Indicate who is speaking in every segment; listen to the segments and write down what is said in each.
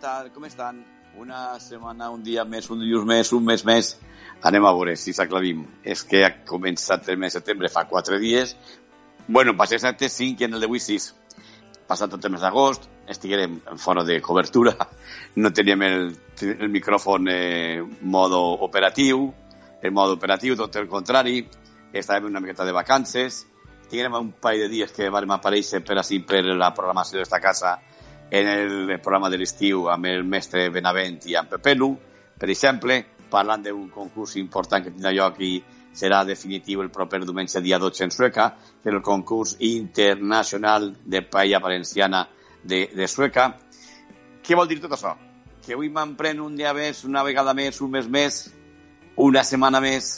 Speaker 1: Tal? Com estan? Una setmana, un dia més, un dilluns més, un mes més. Anem a veure si s'aclavim. És que ha començat el mes de setembre fa quatre dies. Bueno, va ser exacte 5 i en el d'avui 6. Passat tot el mes d'agost, estiguérem fora de cobertura, no teníem el, el micròfon eh, modo operatiu, el modo operatiu, tot el contrari, estàvem una miqueta de vacances, tinguem un parell de dies que vam aparèixer per així per la programació d'esta casa en el programa de l'estiu amb el mestre Benavent i amb Pepelu, per exemple, parlant d'un concurs important que tindrà lloc i serà definitiu el proper diumenge dia 12 en Sueca, que és el concurs internacional de paella valenciana de, de Sueca. Què vol dir tot això? Que avui m'emprèn un dia més, una vegada més, un mes més, una setmana més,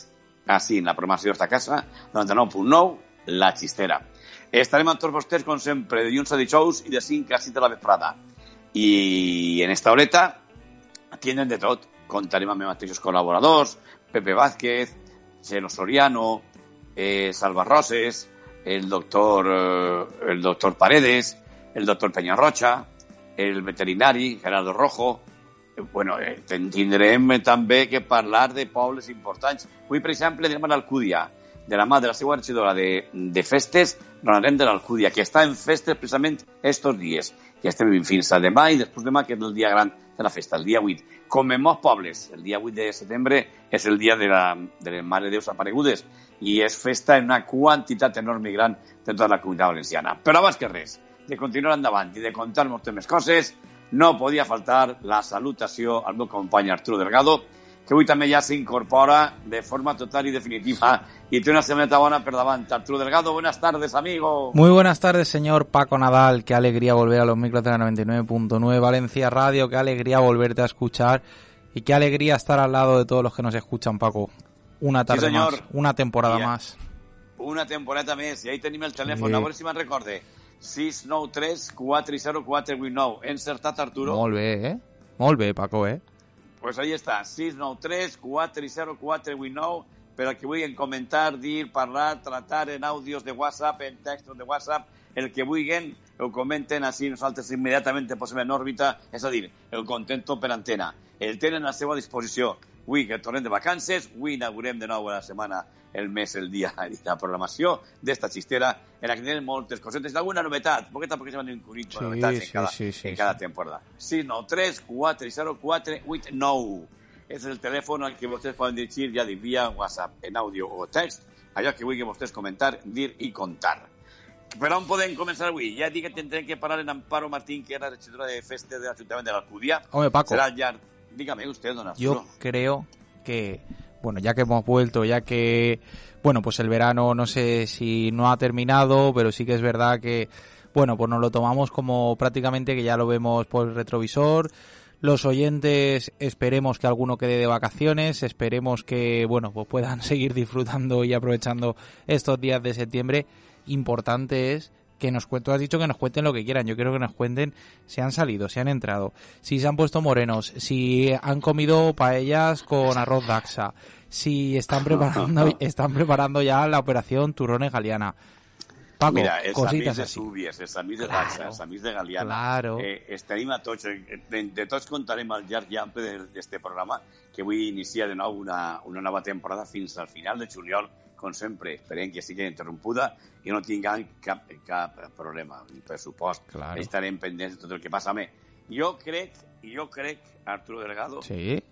Speaker 1: així, en la programació d'esta casa, 99.9, La Xistera. Estarem amb tots vostès, com sempre, de dilluns a dijous i de 5 a 6 de la vesprada. I en esta horeta tienen de tot. Contarem amb els mateixos Pepe Vázquez, Xeno Soriano, eh, Salva Roses, el doctor, eh, el doctor Paredes, el doctor Peñarrocha, el veterinari Gerardo Rojo, bueno, eh, tindrem també que parlar de pobles importants. Avui, per exemple, anem a l'Alcúdia, de la mà de la seva regidora de, de festes, Ronarem de l'Alcúdia, que està en festes precisament estos dies. Ja estem fins a demà i després demà, que és el dia gran de la festa, el dia 8. Com en molts pobles, el dia 8 de setembre és el dia de la, de les Mare de Déus aparegudes i és festa en una quantitat enorme i gran de tota la comunitat valenciana. Però abans que res, de continuar endavant i de contar moltes més coses, no podia faltar la salutació al meu company Arturo Delgado, que avui també ja s'incorpora de forma total y definitiva y tiene una semana buena por delante. Arturo Delgado, buenas tardes, amigo.
Speaker 2: Muy buenas tardes, señor Paco Nadal. Qué alegría volver a los micros de la 99.9 Valencia Radio. Qué alegría volverte a escuchar y qué alegría estar al lado de todos los que nos escuchan, Paco. Una tarde
Speaker 1: sí,
Speaker 2: más, una temporada
Speaker 1: Yeah.
Speaker 2: más.
Speaker 1: Una temporada més, i ahí tenim el telèfon,
Speaker 2: Sí.
Speaker 1: a veure si me'n recorde. 693 404 89. Encertat, Arturo?
Speaker 2: Molt bé, eh? Molt bé, Paco, eh?
Speaker 1: Pues ahí està, 693 404 89 per al que vulguin comentar, dir, parlar, tratar en àudios de WhatsApp, en textos de WhatsApp, el que vulguin, ho comenten així, nosaltres immediatament posem en òrbita, és a dir, el contento per antena. El tenen a la seva disposició. Avui que tornem de vacances, avui inaugurem de nou la setmana el mes, el dia i la programació d'esta xistera en la que tenen moltes cosetes, alguna novetat, poqueta perquè se van incurrir
Speaker 2: Sí,
Speaker 1: novetats en
Speaker 2: sí,
Speaker 1: cada,
Speaker 2: sí, sí,
Speaker 1: en cada
Speaker 2: sí.
Speaker 1: temporada. 693 404 89 és el telèfon al que vostès poden dirigir, ja dic, via WhatsApp, en àudio o text, allò que vulguin vostès comentar, dir i contar. Per on podem començar avui? Ja dic que tindrem que parlar en Amparo Martín, que la regidora de festes de l'Ajuntament de l'Alcúdia.
Speaker 2: Hombre, Paco.
Speaker 1: Serà llarg... Dígame usted, don
Speaker 2: Yo
Speaker 1: Arturo.
Speaker 2: creo que, bueno, ya que hemos vuelto, ya que, bueno, pues el verano no sé si no ha terminado, pero sí que es verdad que, bueno, pues nos lo tomamos como prácticamente que ya lo vemos por el retrovisor. Los oyentes esperemos que alguno quede de vacaciones, esperemos que, bueno, pues puedan seguir disfrutando y aprovechando estos días de septiembre. Importante es que nos cuenten, tú has dicho que nos cuenten lo que quieran, yo quiero que nos cuenten si han salido, si han entrado, si se han puesto morenos, si han comido paellas con arroz daxa, si están preparando, están preparando ya la operación turrones galiana. Paco,
Speaker 1: Mira,
Speaker 2: cositas
Speaker 1: de. Súbies, els amics de
Speaker 2: Claro.
Speaker 1: Daxa, els amics de Galiana,
Speaker 2: Claro.
Speaker 1: eh, estarem a tots, eh, de, de tots contarem al llarg i ample de- d'este programa, que avui inicia de nou una, una nova temporada fins al final de juliol, com sempre, esperem que sigui interrompuda i no tinguem cap, cap problema, ni pressupost.
Speaker 2: Claro.
Speaker 1: Estarem pendents de tot el que passa. Home, jo crec, jo crec, Arturo Delgado,
Speaker 2: Sí,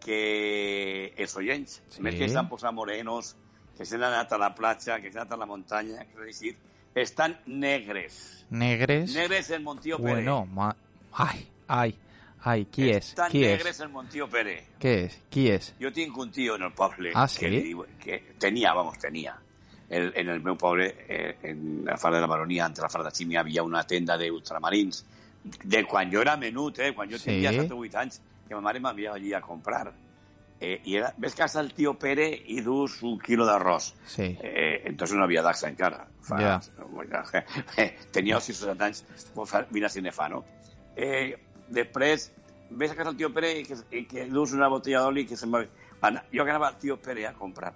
Speaker 1: que els oients,
Speaker 2: Sí.
Speaker 1: més que s'han posat morenos, que s'han anat a la platja, que s'han anat a la muntanya, que decir, estan negres.
Speaker 2: negres.
Speaker 1: Negres en Montío Pere.
Speaker 2: Bueno, ma... ay, ay, ay, qui és?
Speaker 1: Estan
Speaker 2: Qui
Speaker 1: negres
Speaker 2: és?
Speaker 1: en Montío Pere.
Speaker 2: Què és? Qui és?
Speaker 1: Jo tinc un tio en el poble
Speaker 2: Ah,
Speaker 1: que,
Speaker 2: sí?
Speaker 1: que tenia, vamos, tenia. el, en el meu poble, eh, en la Fara de la Baronia, entre la Fara de Ximi, havia una tenda d'ultramarins, de quan jo era menut, eh, quan jo
Speaker 2: Sí.
Speaker 1: tenia 7 o 8 anys, que ma mare m'havia allí a comprar. Eh, I era, ves casa el tio Pere i dus un quilo d'arròs.
Speaker 2: Sí.
Speaker 1: Eh, entonces no havia d'axa encara. Fa,
Speaker 2: Ja.
Speaker 1: eh, tenia 6 o 7 anys, pues, fa- mira si ne fa, no? Eh, després, ves a casa el tio Pere i que, i que dus una botella d'oli que se'n va... Ana, jo que anava al tio Pere a comprar.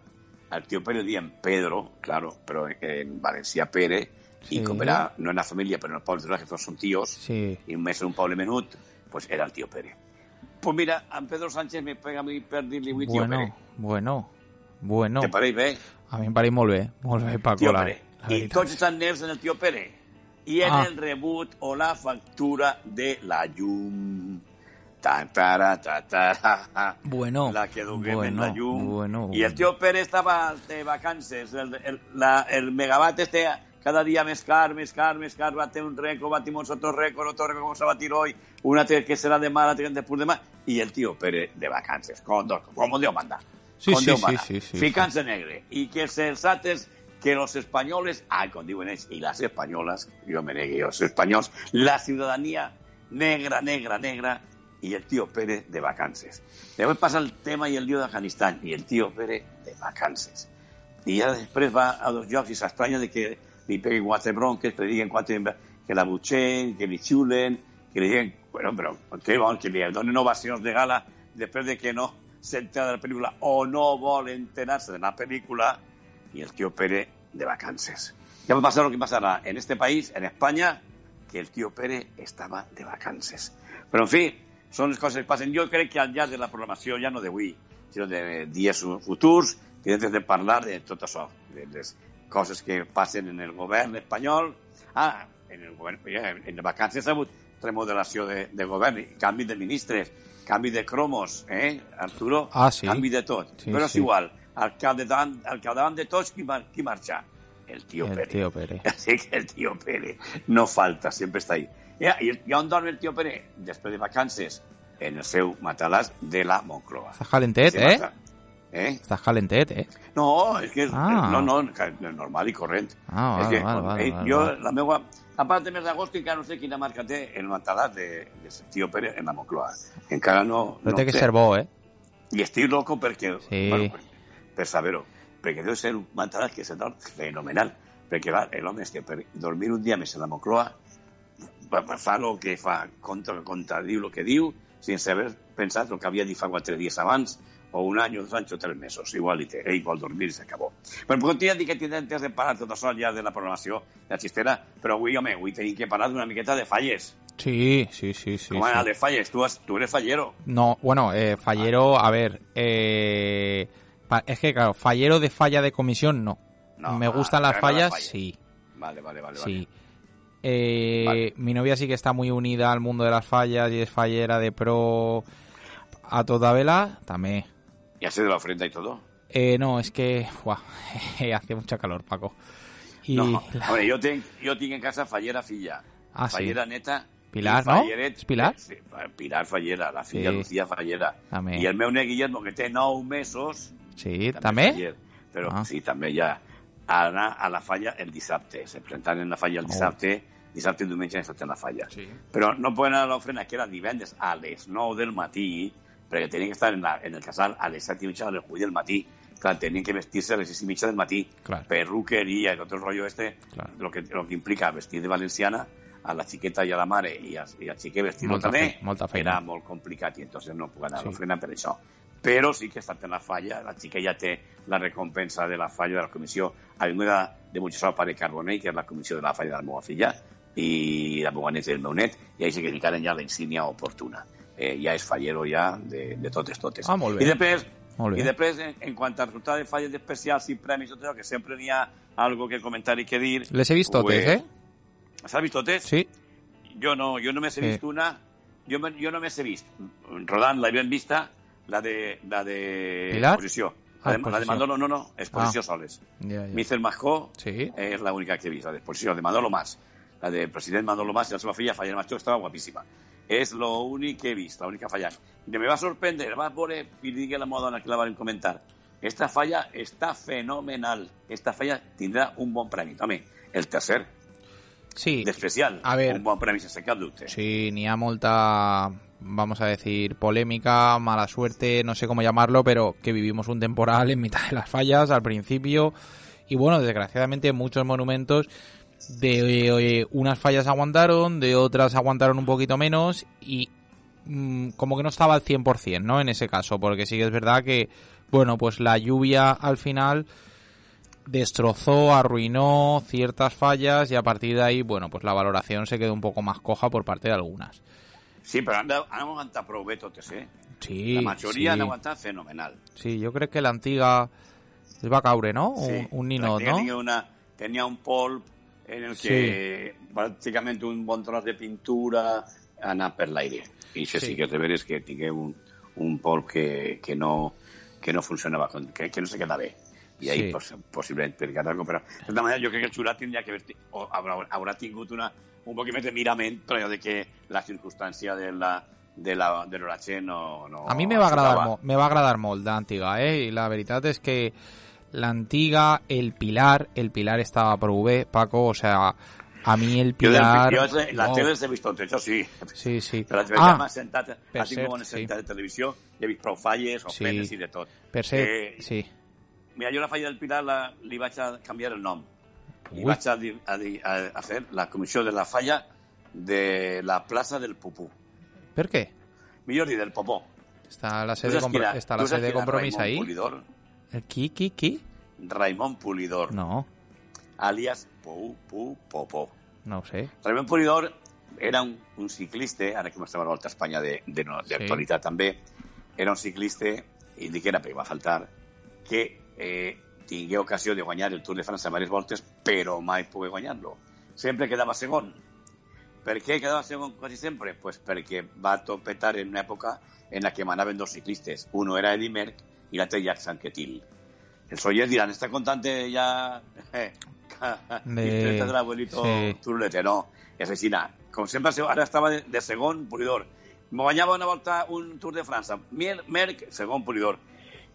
Speaker 1: El tio Pere diem Pedro, claro, però en valencià Pere,
Speaker 2: Sí.
Speaker 1: i com era, no en la família, però en el poble de que tots són tios,
Speaker 2: Sí.
Speaker 1: i més en un poble menut, pues era el tio Pere. Pues mira, en Pedro Sánchez me pega a mi per dir-li avui tio
Speaker 2: Bueno, bueno, bueno.
Speaker 1: Te pareix bé?
Speaker 2: A mi em pareix molt bé, molt bé, Paco.
Speaker 1: Tio
Speaker 2: la,
Speaker 1: Pere.
Speaker 2: la
Speaker 1: I
Speaker 2: veritat.
Speaker 1: tots estan nerds en el tio Pere. I en
Speaker 2: Ah.
Speaker 1: el rebut o la factura de la llum. Ta, ta, ta, ta,
Speaker 2: Bueno,
Speaker 1: la que duguem en
Speaker 2: bueno,
Speaker 1: la llum.
Speaker 2: bueno,
Speaker 1: I el
Speaker 2: bueno.
Speaker 1: tio Pere estava de vacances. El, el, la, el megavat este cada dia més car, més car, més car, bate un récord, batimos otro récord, otro récord, vamos a batir hoy, una que será de mal, la de por demás, y el tío Pere de vacances, con, dos- como Dios manda.
Speaker 2: Sí,
Speaker 1: con
Speaker 2: sí, sí,
Speaker 1: manda.
Speaker 2: sí, sí,
Speaker 1: Ficant-se negre. I que sensates que los españoles, diuen ells, i les espanyoles, jo me negué, els espanyols, la ciudadanía negra, negra, negra, y el tío Pere de vacances. Después pasa el tema y el lío de Afganistán, y el tío Pere de vacances. I ja després va a dos llocs i s'estranya de que li peguin quatre bronques, que li diguen quatre, que la butxen, que li xulen, que li diguen, bueno, però què vol, que li donen ovacions de gala després de que no s'entera de la pel·lícula o no vol enterar-se de la pel·lícula y el tío Pere de vacances. Ya va a pasar lo que pasará en este país, en España, que el tío Pere estava de vacances. Però, en fi, són les coses que passen. Jo crec que al llarg de la programació, ja no d'avui, sinó de dies futurs, que hem de parlar de tot això, de les coses que passen en el govern espanyol. Ah, en el govern, ja, en vacances ha hagut remodelació de, de govern, canvi de ministres, canvi de cromos, eh, Arturo?
Speaker 2: Ah, sí.
Speaker 1: Canvi de tot.
Speaker 2: Sí,
Speaker 1: Però
Speaker 2: sí.
Speaker 1: és igual, al capdavant, al capdavant de tots, qui, mar, qui marxa? El tío
Speaker 2: El
Speaker 1: Pere.
Speaker 2: tío Pere.
Speaker 1: Así que el tío Pere no falta, siempre está ahí. I, i on dorm el tío Pere? Després de vacances, en el seu matalàs de la Moncloa.
Speaker 2: Estàs calentet, eh?
Speaker 1: mata- Eh?
Speaker 2: Estàs calentet, eh?
Speaker 1: No, és que és,
Speaker 2: Ah.
Speaker 1: no, no, que és normal i corrent.
Speaker 2: Ah,
Speaker 1: és
Speaker 2: vale,
Speaker 1: que,
Speaker 2: vale, vale,
Speaker 1: eh,
Speaker 2: vale,
Speaker 1: jo,
Speaker 2: vale.
Speaker 1: la meua... A part de mes d'agost, encara no sé quina marca té el matalàs de, de tío Pere en la Moncloa. Encara no...
Speaker 2: Però
Speaker 1: no
Speaker 2: té que ser bo, eh?
Speaker 1: I estic loco perquè,
Speaker 2: Sí.
Speaker 1: bueno, per, per saber-ho, perquè deu ser un matalàs que se dorm fenomenal, perquè clar, l'home és que per dormir un dia més en la Moncloa fa, el que fa, contra, contradiu el que diu, sense haver pensat el que havia dit fa quatre dies abans, o un any, o dos o tres mesos. Igual, i té, ell vol dormir i s'acabó. Però per continuar, dic que tindrem de parlar tot això ja de la programació de la xistera, però avui, home, avui tenim que parlar d'una miqueta de falles.
Speaker 2: Sí, sí, sí, sí.
Speaker 1: Anar
Speaker 2: sí.
Speaker 1: de falles? Tu, has, tu eres fallero.
Speaker 2: No, bueno, eh, fallero, a ver, eh, es que claro, fallero de falla de comisión no.
Speaker 1: No,
Speaker 2: Me
Speaker 1: ah,
Speaker 2: gustan las
Speaker 1: te
Speaker 2: fallas. sí,
Speaker 1: Vale, vale, vale.
Speaker 2: sí.
Speaker 1: vale.
Speaker 2: Eh,
Speaker 1: Vale.
Speaker 2: Mi novia sí que está muy unida al mundo de las fallas y es fallera de pro a toda vela, también.
Speaker 1: ¿Y hace de la ofrenda y todo?
Speaker 2: Eh, no, es que buah, hace mucha calor, Paco. Y
Speaker 1: No,
Speaker 2: la-
Speaker 1: hombre, yo tengo yo tengo en casa fallera filla.
Speaker 2: Ah, sí.
Speaker 1: fallera neta.
Speaker 2: Pilar, no? És Pilar?
Speaker 1: Sí, Pilar Fallera, la filla
Speaker 2: Sí.
Speaker 1: Lucía Fallera.
Speaker 2: També.
Speaker 1: I el meu Guillermo, que té 9 mesos,
Speaker 2: sí,
Speaker 1: també
Speaker 2: también.
Speaker 1: faller, però
Speaker 2: Ah.
Speaker 1: sí, també ja anar a la falla el dissabte. Se presentaven en la falla el
Speaker 2: Oh.
Speaker 1: dissabte, dissabte i diumenge estat en la falla.
Speaker 2: Sí.
Speaker 1: Però no poden anar a l'ofrena, que era divendres a les 9 del matí, perquè tenien que estar en, la, en el casal a les 7 i mitja, a les 8 del matí. Clar, tenien que vestir-se a les 6 i mitja del matí.
Speaker 2: Clar.
Speaker 1: Perruqueria i tot el rollo este,
Speaker 2: Clar.
Speaker 1: lo, que, lo que implica vestir de valenciana a la xiqueta i a la mare i, a, i al xiquet vestir-lo també,
Speaker 2: fe- molta feina.
Speaker 1: era molt complicat i entonces no puc anar
Speaker 2: Sí.
Speaker 1: a l'ofrena per això. Però sí que estat en la falla, la ja té la recompensa de la falla de la comissió avinguda de Montxessor Pare Carbonell, que és la comissió de la falla de la meva filla, i la meva neta i el meu net, i així que li ja la insígnia oportuna. Eh, ja és fallero ja de, de totes, totes.
Speaker 2: Ah, molt bé.
Speaker 1: I després,
Speaker 2: Molt bé.
Speaker 1: i després en, en quant a resultat de falles especials i premis, tot allò, que sempre n'hi ha algo que comentar i que dir...
Speaker 2: Les he visto totes,
Speaker 1: pues,
Speaker 2: eh?
Speaker 1: ¿S'ha vist totes?
Speaker 2: Sí.
Speaker 1: Jo no, jo només he
Speaker 2: Sí.
Speaker 1: vist una, jo, me- jo només he vist, rodant la ben vista, la de, la de
Speaker 2: Pilar? Ah,
Speaker 1: La de. Manolo, no, no, exposició
Speaker 2: Ah.
Speaker 1: soles.
Speaker 2: Ja, ja.
Speaker 1: Mister Majó
Speaker 2: Sí.
Speaker 1: és l'única que he vist, la d'exposició, de Manolo Mas. La del president Manolo Mas i la seva filla, Falla Macho, estava guapíssima. És l'únic que he vist, l'única fallant. I me va sorprendre, va veure, i digui a la dona que la van comentar, esta falla està fenomenal. Esta falla tindrà un bon premi. Home, el tercer,
Speaker 2: Sí,
Speaker 1: d'especial,
Speaker 2: a ver.
Speaker 1: un bon premi sense cap dubte.
Speaker 2: sí, ni a molta, vamos a decir, polémica, mala suerte, no sé cómo llamarlo, pero que vivimos un temporal en mitad de las fallas al principio. Y bueno, desgraciadamente muchos monumentos de eh, unas fallas aguantaron, de otras aguantaron un poquito menos y mm, como que no estaba al 100%, ¿no? En ese caso, porque sí que es verdad que, bueno, pues la lluvia al final destrozó, arruinó ciertas fallas y a partir de ahí, bueno, pues la valoración se quedó un poco más coja por parte de algunas.
Speaker 1: Sí, però han, han aguantat prou bé totes, eh?
Speaker 2: Sí,
Speaker 1: La majoria
Speaker 2: sí,
Speaker 1: han aguantat fenomenal.
Speaker 2: sí, yo creo que la antigua es va a caure, ¿no? Un,
Speaker 1: Sí.
Speaker 2: un ninot,
Speaker 1: Pràcticament
Speaker 2: ¿no?
Speaker 1: Tenia, una, tenia un polp en el que pràcticament un bon tros de pintura ha anat per l'aire. I això sí.
Speaker 2: Sí.
Speaker 1: sí que és de veres que tingué un, un polp que, que, no, que no funcionava, que, que no se queda bé. I ahí,
Speaker 2: Sí.
Speaker 1: pues, possiblement, per cada però de tota manera, jo crec que el jurat tindria que haver, o haurà, haurà tingut una, un poc més de mirament, però de que la circumstància de la de la de l'oratge no, no
Speaker 2: A mí me va a agradar, me va agradar molt la antiga, ¿eh? Y la verdad es que la Antiga, El Pilar, El Pilar estaba por V, Paco, o sea, a mí el Pilar...
Speaker 1: Yo, yo
Speaker 2: eh,
Speaker 1: las oh. he visto, de hecho sí.
Speaker 2: Sí, sí.
Speaker 1: Pero las he
Speaker 2: ah,
Speaker 1: más
Speaker 2: sentadas,
Speaker 1: así como
Speaker 2: en
Speaker 1: el
Speaker 2: sí.
Speaker 1: de televisión, he visto falles, ofertas
Speaker 2: sí.
Speaker 1: y de todo.
Speaker 2: Per
Speaker 1: eh,
Speaker 2: sí.
Speaker 1: Mira, yo la falla del Pilar la, le iba a cambiar el nombre.
Speaker 2: Uy.
Speaker 1: Iba a, a, a, hacer la comisión de la falla de la Plaza del Pupú.
Speaker 2: ¿Por qué?
Speaker 1: Millón y del Popó.
Speaker 2: Está la sede,
Speaker 1: de,
Speaker 2: está la sede compromiso ahí. ¿El qui, qui, qui?
Speaker 1: Raimon Pulidor,
Speaker 2: No,
Speaker 1: alias Pou, Pu, Popó.
Speaker 2: no ho sé.
Speaker 1: Raimon Pulidor era un, un ciclista, ara que estem a la Volta a Espanya de- de- no, d'actualitat també, era un ciclista, i dic era perquè va faltar, que eh, tingué ocasió de guanyar el Tour de França diverses voltes, però mai pogué guanyar-lo. Sempre quedava segon. Per què quedava segon quasi sempre? Pues perquè va topetar en una època en la que manaven dos ciclistes. Uno era Eddie Merck i l'altre Jacques Sanquetil. Els oients diran, està contant ja...
Speaker 2: De-
Speaker 1: de... del abuelito
Speaker 2: sí.
Speaker 1: Turlete, no. És així, com sempre, ara estava de, segon polidor. Guanyava una volta un Tour de França. Mier- Merck, segon polidor.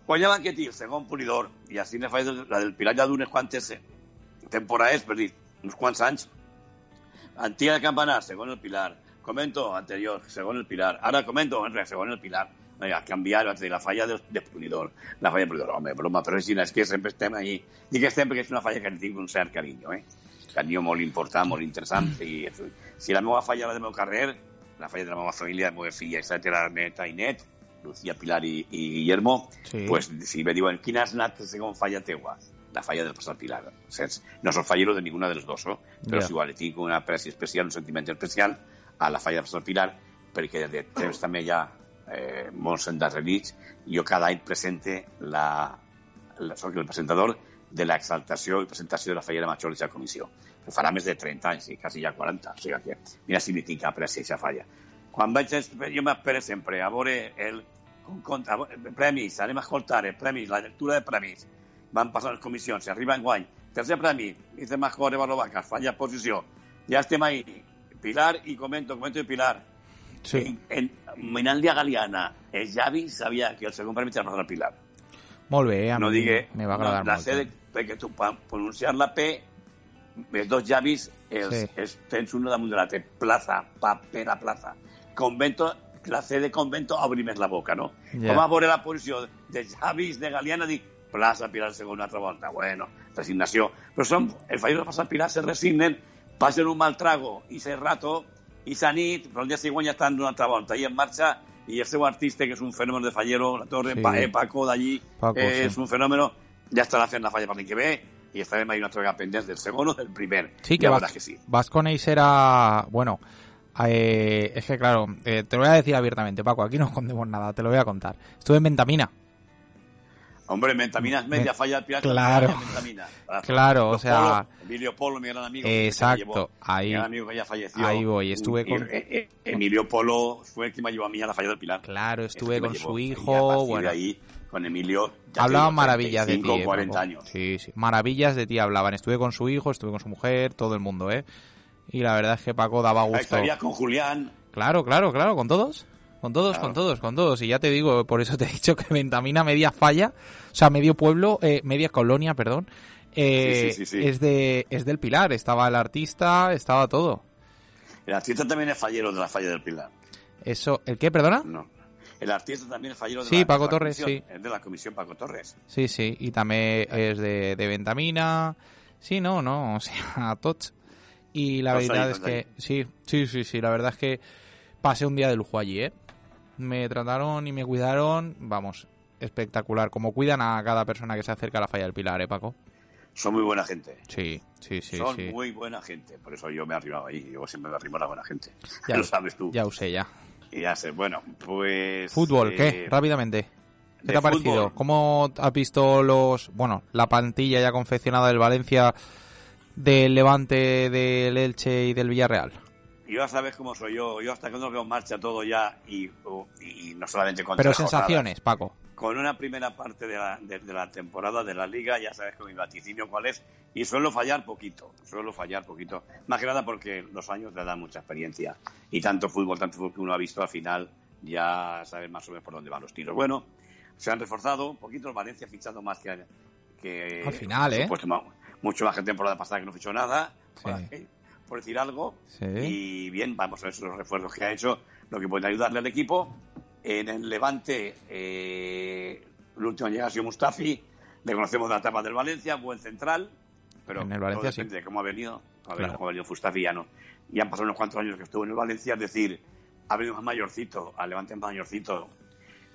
Speaker 1: Guanyava Anquetil, segon polidor. I així ne faig la del Pilar ja d'unes quantes temporades, per dir, uns quants anys. Antiga de Campanar, segon el Pilar. Comento anterior, segon el Pilar. Ara comento, segon el Pilar. Vinga, canviar, vaig dir, la falla de, de Pulidor. La falla de Pulidor, home, broma, però és, és que sempre estem allí. Dic que estem perquè és una falla que li tinc un cert carinyo, eh? Carinyo molt important, molt interessant. I, si la meva falla, la del meu carrer, la falla de la meva família, la meva filla, etcètera, neta i net, Lucía, Pilar i, i Guillermo,
Speaker 2: Sí.
Speaker 1: pues si me diuen, quina has anat segon falla teua? La falla del passat Pilar. Saps? No soc fallero de ninguna dels dos, oh? però
Speaker 2: Ja.
Speaker 1: si igual, tinc una apreci especial, un sentiment especial a la falla del passat Pilar, perquè de temps també ha eh, molts endarrerits. Jo cada any presente la, la, soc el presentador de l'exaltació i presentació de la fallera major de la comissió. Que farà més de 30 anys, i quasi ja 40. O sigui que, mira si li tinc apreci a aquesta falla. Quan vaig, jo m'espero sempre a veure el com compta, a veure, premis, anem a escoltar els premis, la lectura de premis. Van passar les comissions, si arriba en guany. Tercer premi, dice mejor de Barrobaca, falla posició. Ja estem ahí. Pilar i comento, comento de Pilar.
Speaker 2: Sí.
Speaker 1: En, en Minàlia Galiana, el Javi sabia que el segon premi era passar a Pilar.
Speaker 2: Molt bé, a
Speaker 1: no
Speaker 2: mi me va agradar
Speaker 1: no, la
Speaker 2: molt.
Speaker 1: C de,
Speaker 2: eh?
Speaker 1: perquè tu per pronunciar la P, els dos llavis els,
Speaker 2: Sí.
Speaker 1: els tens un damunt de l'altre. Plaza, papera, plaza. Convento, la C de convento obri més la boca, no?
Speaker 2: Ja.
Speaker 1: Com a veure la posició de llavis de Galiana, dic, plaça, Pilar, segona, altra volta. Bueno, resignació. Però som, el fallos de passar Pilar se resignen, passen un mal trago i se rato, i sa nit, però el dia següent ja estan d'una altra volta, i en marxa, i el seu artista, que és un fenomen de fallero, la torre,
Speaker 2: Sí.
Speaker 1: pa, eh, Paco d'allí, eh,
Speaker 2: sí.
Speaker 1: és un fenòmeno, ja estarà fent la falla per l'any que ve, i estarem ahí una altra vegada pendents del segon o del primer.
Speaker 2: Sí, que vas,
Speaker 1: que sí.
Speaker 2: vas con Acer a... Bueno, eh, es que claro, eh, te lo voy a decir abiertamente, Paco, aquí no escondemos nada, te lo voy a contar. Estuve en Ventamina.
Speaker 1: Hombre, Mentamina es media falla del pirata.
Speaker 2: Claro.
Speaker 1: Mentamina.
Speaker 2: Claro, o sea-
Speaker 1: Polo, Emilio Polo, mi gran amigo.
Speaker 2: Exacto,
Speaker 1: llevó,
Speaker 2: ahí-
Speaker 1: Mi gran amigo que ya falleció.
Speaker 2: ahí voy, estuve
Speaker 1: Y-
Speaker 2: con-
Speaker 1: eh, eh, Emilio Polo fue el que me llevó a mí a la falla del Pilar.
Speaker 2: Claro,
Speaker 1: Es el
Speaker 2: estuve con su hijo, bueno.
Speaker 1: ahí, con Emilio.
Speaker 2: Hablaban maravillas de ti.
Speaker 1: 35,
Speaker 2: eh,
Speaker 1: 40
Speaker 2: Paco.
Speaker 1: años.
Speaker 2: Sí, sí. Maravillas de ti hablaban. Estuve con su hijo, estuve con su mujer, todo el mundo, ¿eh? Y la verdad es que Paco daba
Speaker 1: Ahí
Speaker 2: gusto.
Speaker 1: estaría con Julián.
Speaker 2: Claro, claro, claro, con todos. Con todos,
Speaker 1: Claro.
Speaker 2: con todos, con todos. Y ya te digo, por eso te he dicho que Ventamina media falla, o sea, medio pueblo, eh, media colonia, perdón, eh,
Speaker 1: Sí, sí, sí.
Speaker 2: Es, de, es del Pilar. Estaba el artista, estaba todo.
Speaker 1: El artista también es fallero de la falla del Pilar.
Speaker 2: Eso, ¿el qué, perdona?
Speaker 1: No. El artista también es fallero de
Speaker 2: Sí,
Speaker 1: la,
Speaker 2: Paco
Speaker 1: de la
Speaker 2: Torres,
Speaker 1: comisión.
Speaker 2: sí.
Speaker 1: Es de la comisión Paco Torres.
Speaker 2: Sí, sí, y también es de, de Ventamina. Sí, no, no, o sea, Toch. Y la
Speaker 1: Tots
Speaker 2: verdad es
Speaker 1: tots
Speaker 2: que, sí, sí, sí, sí, la verdad es que pasé un día de lujo allí, ¿eh? Me trataron y me cuidaron, vamos, espectacular. Como cuidan a cada persona que se acerca a la falla del Pilar, ¿eh, Paco?
Speaker 1: Son muy buena gente.
Speaker 2: Sí, sí, sí,
Speaker 1: Son
Speaker 2: sí.
Speaker 1: muy buena gente. Por eso yo me he arrimado ahí. Yo siempre me arrimo a la buena gente.
Speaker 2: Ya,
Speaker 1: lo sabes tú.
Speaker 2: Ya usé, ya.
Speaker 1: Y ya sé. Bueno, pues...
Speaker 2: Fútbol,
Speaker 1: eh,
Speaker 2: ¿qué? Rápidamente. ¿Qué te ha parecido?
Speaker 1: fútbol.
Speaker 2: ¿Cómo has visto los, bueno, la plantilla ya confeccionada del Valencia, del Levante, del Elche y del Villarreal?
Speaker 1: Yo ya sabes cómo soy yo. Yo hasta que no veo en marcha todo ya y, y no solamente con
Speaker 2: Pero
Speaker 1: jornadas,
Speaker 2: sensaciones, Paco.
Speaker 1: Con una primera parte de la, de, de la temporada de la liga, ya sabes con mi vaticinio cuál es. Y suelo fallar poquito. Suelo fallar poquito. Más que nada porque los años te dan mucha experiencia. Y tanto fútbol, tanto fútbol que uno ha visto al final, ya sabes más o menos por dónde van los tiros. Bueno, se han reforzado un poquito el Valencia ha fichado más que, que
Speaker 2: Al final, ¿eh?
Speaker 1: supuesto, mucho más que temporada pasada que no fichó nada
Speaker 2: Sí.
Speaker 1: Por decir algo
Speaker 2: Sí.
Speaker 1: y bien vamos a ver los refuerzos que ha hecho lo que puede ayudarle al equipo en el Levante eh, el último en llegar ha sido Mustafi le conocemos de la etapa del Valencia buen central pero
Speaker 2: En el Valencia, sí.
Speaker 1: de cómo ha venido ha venido,
Speaker 2: Claro.
Speaker 1: cómo ha venido Mustafi ya no y han pasado unos cuantos años que estuvo en el Valencia es decir ha venido más mayorcito al Levante más mayorcito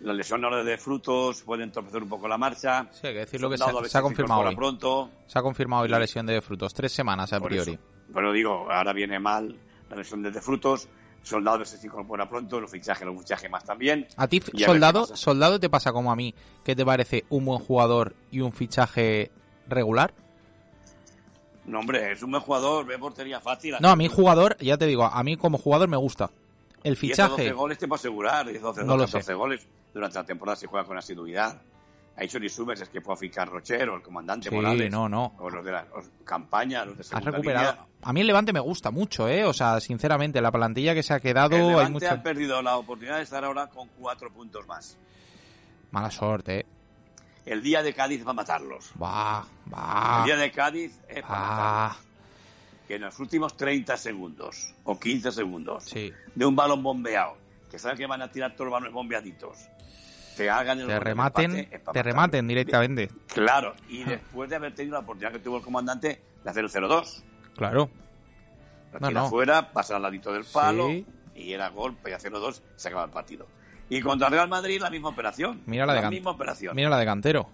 Speaker 1: la lesión ahora de frutos puede entorpecer un poco la marcha
Speaker 2: Sí, hay que decirlo que se,
Speaker 1: a
Speaker 2: se ha confirmado hoy.
Speaker 1: pronto
Speaker 2: Se ha confirmado hoy la lesión de frutos. Tres semanas a
Speaker 1: por
Speaker 2: priori.
Speaker 1: eso. Pero digo, ahora viene mal la lesión de frutos. Soldado se incorpora pronto, los fichajes, los fichajes más también.
Speaker 2: A ti,
Speaker 1: Y a
Speaker 2: soldado, soldado te pasa como a mí, que te parece un buen jugador y un fichaje regular.
Speaker 1: No, hombre, es un buen jugador, ve portería fácil.
Speaker 2: No, a mí jugador, ya te digo, a mí como jugador me gusta. El
Speaker 1: 10 o 12
Speaker 2: fichaje,
Speaker 1: goles te puedo asegurar, 10 12,
Speaker 2: No lo
Speaker 1: 12
Speaker 2: sé.
Speaker 1: goles durante la temporada se juega con asiduidad. Ha hecho ni sumes, es que puede ficar Rochero, el comandante
Speaker 2: sí,
Speaker 1: Morales,
Speaker 2: no, no.
Speaker 1: o los de la los- campaña, los de
Speaker 2: Has recuperado.
Speaker 1: línea.
Speaker 2: A mí el Levante me gusta mucho, ¿eh? O sea, sinceramente, la plantilla que se ha quedado,
Speaker 1: El
Speaker 2: hay
Speaker 1: Levante
Speaker 2: mucho...
Speaker 1: ha perdido la oportunidad de estar ahora con cuatro puntos más.
Speaker 2: Mala suerte, ¿eh?
Speaker 1: El día de Cádiz va a matarlos.
Speaker 2: Va,
Speaker 1: El
Speaker 2: va,
Speaker 1: día de Cádiz es para matarlos. que en los últimos 30 segundos o 15 segundos
Speaker 2: Sí,
Speaker 1: de un balón bombeado, que saben que van a tirar todos los balones bombeaditos, te hagan el
Speaker 2: te rematen,
Speaker 1: empate,
Speaker 2: te rematen directamente.
Speaker 1: Claro, y después de haber tenido la oportunidad que tuvo el comandante de hacer el 0-2.
Speaker 2: Claro. No, no.
Speaker 1: fuera, pasa al ladito del palo
Speaker 2: Sí.
Speaker 1: y era gol, y a 0-2 se acaba el partido. Y contra el Real Madrid la misma operación.
Speaker 2: Mira la de
Speaker 1: misma operación.
Speaker 2: Mira la de Cantero.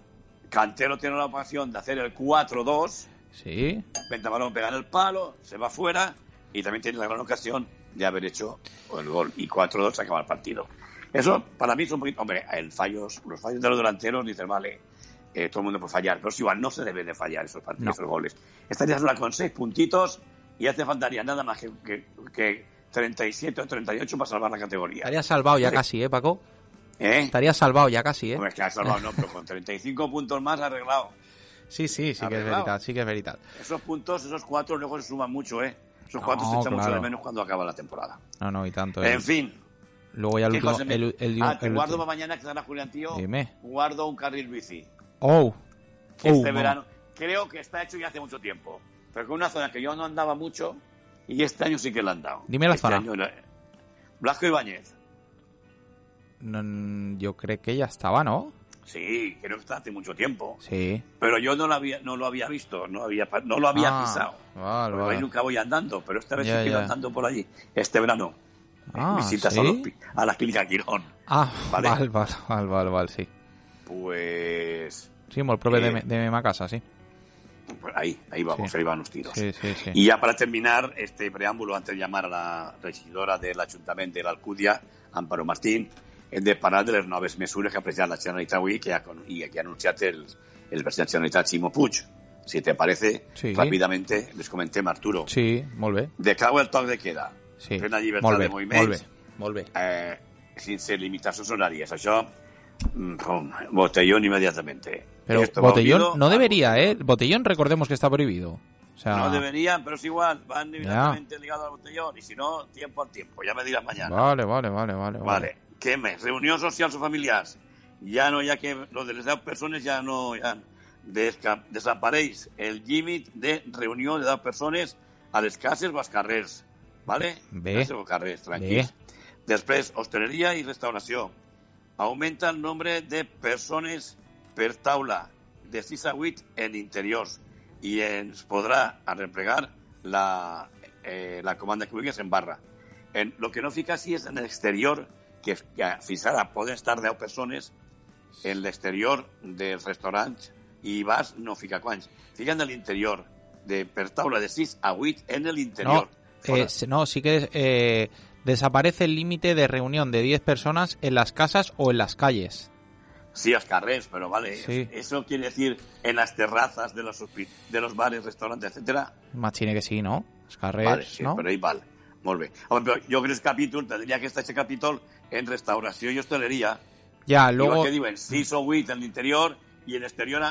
Speaker 1: Cantero tiene la ocasión de hacer el 4-2
Speaker 2: Sí,
Speaker 1: Ventabalón pega en el palo, se va fuera y también tiene la gran ocasión de haber hecho el gol. Y 4-2 se acaba el partido. Eso para mí es un poquito. Hombre, el fallos, los fallos de los delanteros, dices, vale, eh, todo el mundo puede fallar, pero es igual, no se debe de fallar esos partidos,
Speaker 2: No.
Speaker 1: esos goles. Estarías ahora con 6 puntitos y ya te faltaría nada más que, que, que 37 o 38 para salvar la categoría.
Speaker 2: estaría salvado ya
Speaker 1: Sí.
Speaker 2: casi, ¿eh, Paco?
Speaker 1: ¿Eh?
Speaker 2: Estaría salvado ya casi, ¿eh?
Speaker 1: Hombre, que has salvado, no, pero con 35 puntos más arreglado.
Speaker 2: Sí, sí, sí que es verdad, sí que es verdad.
Speaker 1: Esos puntos, esos cuatro luego se suman mucho, ¿eh? Esos
Speaker 2: No,
Speaker 1: cuatro se echan mucho de menos cuando acaba la temporada.
Speaker 2: No, no, y tanto.
Speaker 1: En
Speaker 2: el-
Speaker 1: fin,
Speaker 2: Luego ya el
Speaker 1: ¿Qué
Speaker 2: último...
Speaker 1: me-
Speaker 2: El, el-
Speaker 1: ah, te
Speaker 2: el
Speaker 1: guardo para mañana que estará Julián Tío.
Speaker 2: Dime.
Speaker 1: Guardo un carril bici.
Speaker 2: Oh.
Speaker 1: Que
Speaker 2: Oh,
Speaker 1: este
Speaker 2: no.
Speaker 1: verano creo que está hecho ya hace mucho tiempo. Pero con una zona que yo no andaba mucho y este año sí que la han dado.
Speaker 2: Dime la
Speaker 1: Este
Speaker 2: zona.
Speaker 1: año Blasco Ibáñez.
Speaker 2: No, yo creo que ya estaba, ¿no?
Speaker 1: Sí, creo que está hace mucho tiempo.
Speaker 2: Sí.
Speaker 1: Pero yo no lo había, no lo había visto, no, había, no lo había
Speaker 2: Ah,
Speaker 1: pisado.
Speaker 2: Vale,
Speaker 1: ahí nunca voy andando, pero esta vez
Speaker 2: Ya,
Speaker 1: sí que andando por allí. Este verano.
Speaker 2: Ah,
Speaker 1: Visitas
Speaker 2: ¿sí?
Speaker 1: a, los a la clínica Quirón.
Speaker 2: Ah,
Speaker 1: Vale.
Speaker 2: vale, vale, vale, vale, vale, sí.
Speaker 1: Pues,
Speaker 2: Sí, molt proper de,
Speaker 1: Eh,
Speaker 2: de meva casa, sí.
Speaker 1: pues ahí, ahí vamos,
Speaker 2: Sí.
Speaker 1: ahí van los tiros.
Speaker 2: Sí, sí, sí.
Speaker 1: Y ya para terminar este preámbulo, antes de llamar a la regidora del Ayuntamiento de l'Alcúdia, Amparo Martín, hem de parlar de les noves mesures que ha la Generalitat avui que ha, i que ha anunciat el, el president de la Generalitat, Ximo Puig. Si te parece, rápidamente les comentem, Arturo.
Speaker 2: Sí, molt bé.
Speaker 1: Declau el toc de queda,
Speaker 2: Sí.
Speaker 1: plena llibertat
Speaker 2: molt bé,
Speaker 1: de moviments,
Speaker 2: molt bé, molt bé.
Speaker 1: eh, sense limitacions horàries. Això, mm, pum, botellón inmediatamente.
Speaker 2: Pero
Speaker 1: Esto
Speaker 2: botellón no debería, ¿eh?
Speaker 1: botellón.
Speaker 2: Recordemos que está prohibido. O sea,
Speaker 1: No deberían, pero es igual, van directamente ligados al botellón y si no, tiempo al tiempo. Ya me dirás mañana.
Speaker 2: Vale, vale, vale, vale.
Speaker 1: Vale, Què més? Reunions socials o familiars. Ja no hi ha que... Lo de les 10 persones ja no... Ja desca, desapareix el límit de reunió de 10 persones a les cases o als carrers. ¿Vale?
Speaker 2: Bé.
Speaker 1: Cases o carrers, tranquils. Després, hosteleria i restauració. Augmenta el nombre de persones per taula de 6 a 8 en interiors i ens podrà arreplegar la, eh, la comanda que vulguis en barra. En, lo que no fica així és en l'exterior, que, que fins ara poden estar 10 persones en l'exterior dels restaurants i bars no fica quants. Fica en l'interior, de, per taula de 6 a 8 en l'interior.
Speaker 2: No, eh, no, sí que eh, desaparece el límite de reunión de 10 personas en las casas o en las calles.
Speaker 1: Sí, los carrers, pero vale.
Speaker 2: Sí.
Speaker 1: Eso quiere decir en las terrazas de los, de los bares, restaurantes, etcétera.
Speaker 2: Imagine que sí, no? Els carrers,
Speaker 1: Vale, sí,
Speaker 2: no?
Speaker 1: però ahí val. Molt bé. Home, però jo crec que el capítol tindria que estar aquest capítol en restauració i hosteleria.
Speaker 2: Ya,
Speaker 1: Luego... Igual que diuen 6 o 8 en l'interior i en exterior